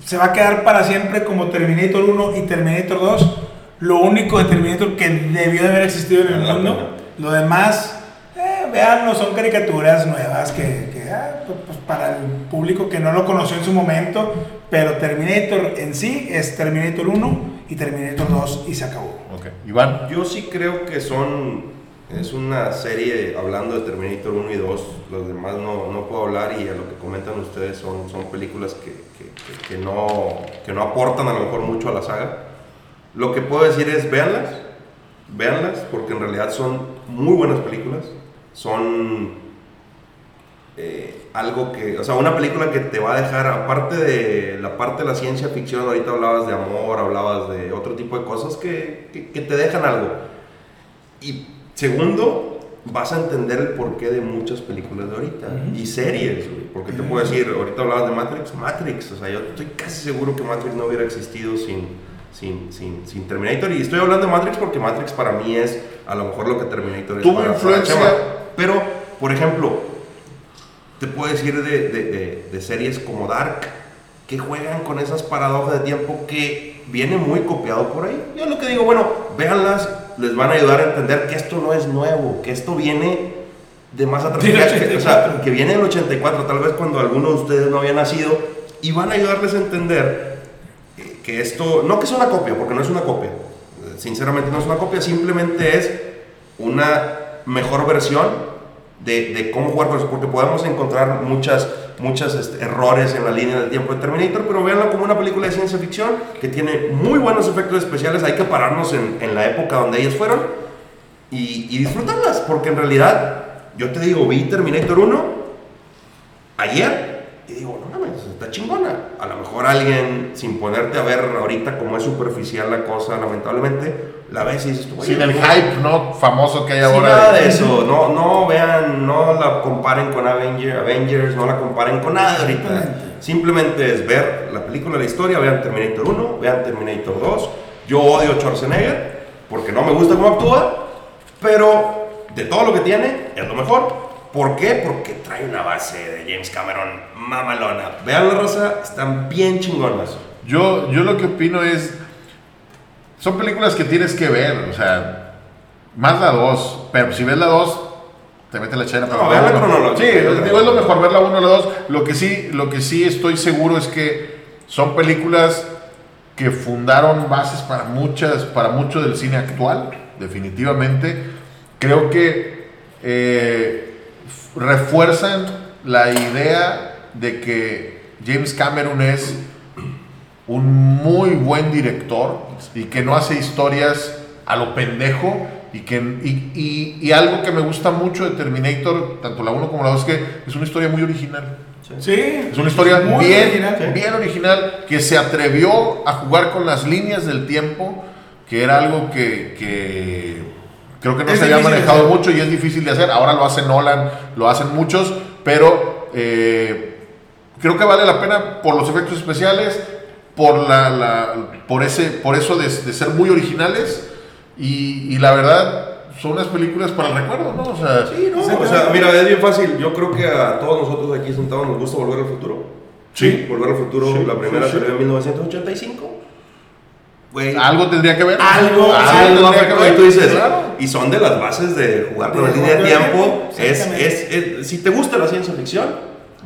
se va a quedar para siempre como Terminator 1 y Terminator 2 lo único de Terminator que debió de haber existido en el la mundo. Lo demás, eh, véanlo, son caricaturas nuevas que, que, ah, pues, pues, para el público que no lo conoció en su momento, pero Terminator en sí es Terminator 1 y Terminator 2 y se acabó. Ok. Iván. Yo sí creo que son. Es una serie hablando de Terminator 1 y 2. Los demás no, no puedo hablar y a lo que comentan ustedes son, son películas que, que- que- que no, que no aportan a lo mejor mucho a la saga. Lo que puedo decir es véanlas. Véanlas porque en realidad son muy buenas películas. Son eh, algo que, o sea, una película que te va a dejar, aparte de la parte de la ciencia ficción, ahorita hablabas de amor, hablabas de otro tipo de cosas que, que, que te dejan algo. Y segundo, vas a entender el porqué de muchas películas de ahorita y series, güey, porque te puedo decir, ahorita hablabas de Matrix, Matrix, o sea, yo estoy casi seguro que Matrix no hubiera existido sin, sin, sin, sin Terminator, y estoy hablando de Matrix porque Matrix para mí es a lo mejor lo que Terminator es Tuvo para- para influencia- Chema. Pero, por ejemplo, te puedo decir de, de- de- de series como Dark, que juegan con esas paradojas de tiempo que viene muy copiado por ahí. Yo lo que digo, bueno, véanlas, les van a ayudar a entender que esto no es nuevo, que esto viene de más atrás. Que- o sea, 84. que viene del 84, tal vez cuando alguno de ustedes no había nacido, y van a ayudarles a entender que esto, no que es una copia, porque no es una copia, sinceramente no es una copia, simplemente es una mejor versión de, cómo jugar con eso, porque podemos encontrar muchas, muchas este, errores en la línea del tiempo de Terminator, pero véanla como una película de ciencia ficción que tiene muy buenos efectos especiales, hay que pararnos en, en la época donde ellos fueron y, y disfrutarlas, porque en realidad, yo te digo, vi Terminator 1 ayer y digo, no mames, está chingona. A lo mejor alguien, sin ponerte a ver ahorita como es superficial la cosa, lamentablemente, la ves y dices, tú, Sin "Oye, el no". hype, ¿no? Famoso que hay Sin ahora. nada de eso, no, no vean, no la comparen con Avenger, Avengers, no la comparen con nada ahorita. Simplemente es ver la película, la historia, vean Terminator 1, vean Terminator 2. Yo odio Schwarzenegger porque no me gusta cómo actúa, pero de todo lo que tiene es lo mejor. ¿Por qué? Porque trae una base de James Cameron mamalona. Vean la raza, están bien chingonas. Yo, yo lo que opino es. Son películas que tienes que ver, o sea. Más la 2, pero si ves la 2, te mete la chera para No, ver ve la uno. cronológica. Sí, digo, es lo mejor ver la 1 o la 2. Lo que sí, lo que sí estoy seguro es que son películas que fundaron bases para muchas, para mucho del cine actual, definitivamente. Creo que eh, refuerzan la idea de que James Cameron es un muy buen director y que no hace historias a lo pendejo y que y, y- y algo que me gusta mucho de Terminator, tanto la 1 como la 2, es que es una historia muy original. Sí. Es una historia Muy bien, original. bien original que se atrevió a jugar con las líneas del tiempo, que era algo que, que creo que no Es se había manejado hacer. mucho y es difícil de hacer. Ahora lo hace Nolan, lo hacen muchos, pero eh, creo que vale la pena por los efectos especiales, por, la, la- por, ese, por eso de, de ser muy originales y, y la verdad son unas películas para el recuerdo, ¿no? O sea, Sí, no, o sea, mira, es bien fácil. Yo creo que a todos nosotros aquí sentados nos gusta Volver al Futuro. Sí. Volver al Futuro, Sí, la primera salió en 1985. Güey. algo tendría que ver. Algo, Algo tendría que ver. y tú dices, Claro. y son de las bases de jugar con la línea de tiempo. Es, es, es- si te gusta la ciencia ficción,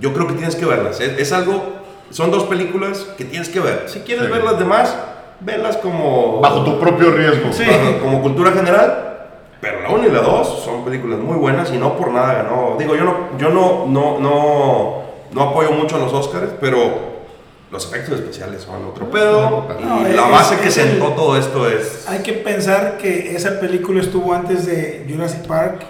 yo creo que tienes que verlas. Es, es algo, son dos películas que tienes que ver. Si quieres Sí. ver las demás, verlas como Bajo tu propio riesgo. bajo- como cultura general. Pero la 1 y la 2 son películas muy buenas y no por nada ganó. Digo, yo no, yo no, no, no, no apoyo mucho a los Oscars, pero los efectos especiales son otro pedo. Y No, la es- base que es sentó el- todo esto es. Hay que pensar que esa película estuvo antes de Jurassic Park,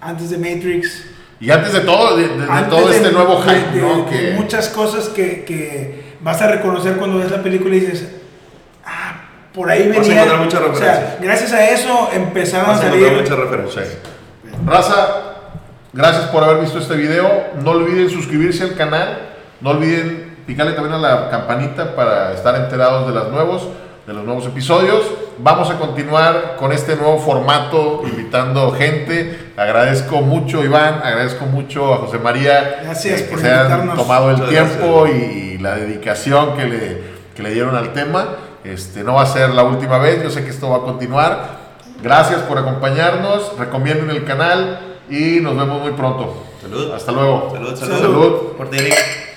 antes de Matrix. Y antes de todo, de, de- de todo de- este nuevo hype, de- ¿no? de Que, muchas cosas que, que vas a reconocer cuando ves la película y dices, ah, por ahí Vas a venía. encontrar muchas o sea, referencias. gracias a eso empezaron a Vas a salir. encontrar muchas referencias. Raza, gracias por haber visto este video. No olviden suscribirse al canal. No olviden picarle también a la campanita para estar enterados de, las nuevos, de los nuevos episodios. Vamos a continuar con este nuevo formato, invitando gente. Agradezco mucho, Iván. Agradezco mucho a José María. Gracias eh, que por se han tomado el Muchas tiempo y la dedicación que le, que le dieron al tema. Este, no va a ser la última vez, yo sé que esto va a continuar. Gracias por acompañarnos, recomienden el canal y nos vemos muy pronto. Salud. Hasta luego. Salud, salud. Salud. Por ti, Eric.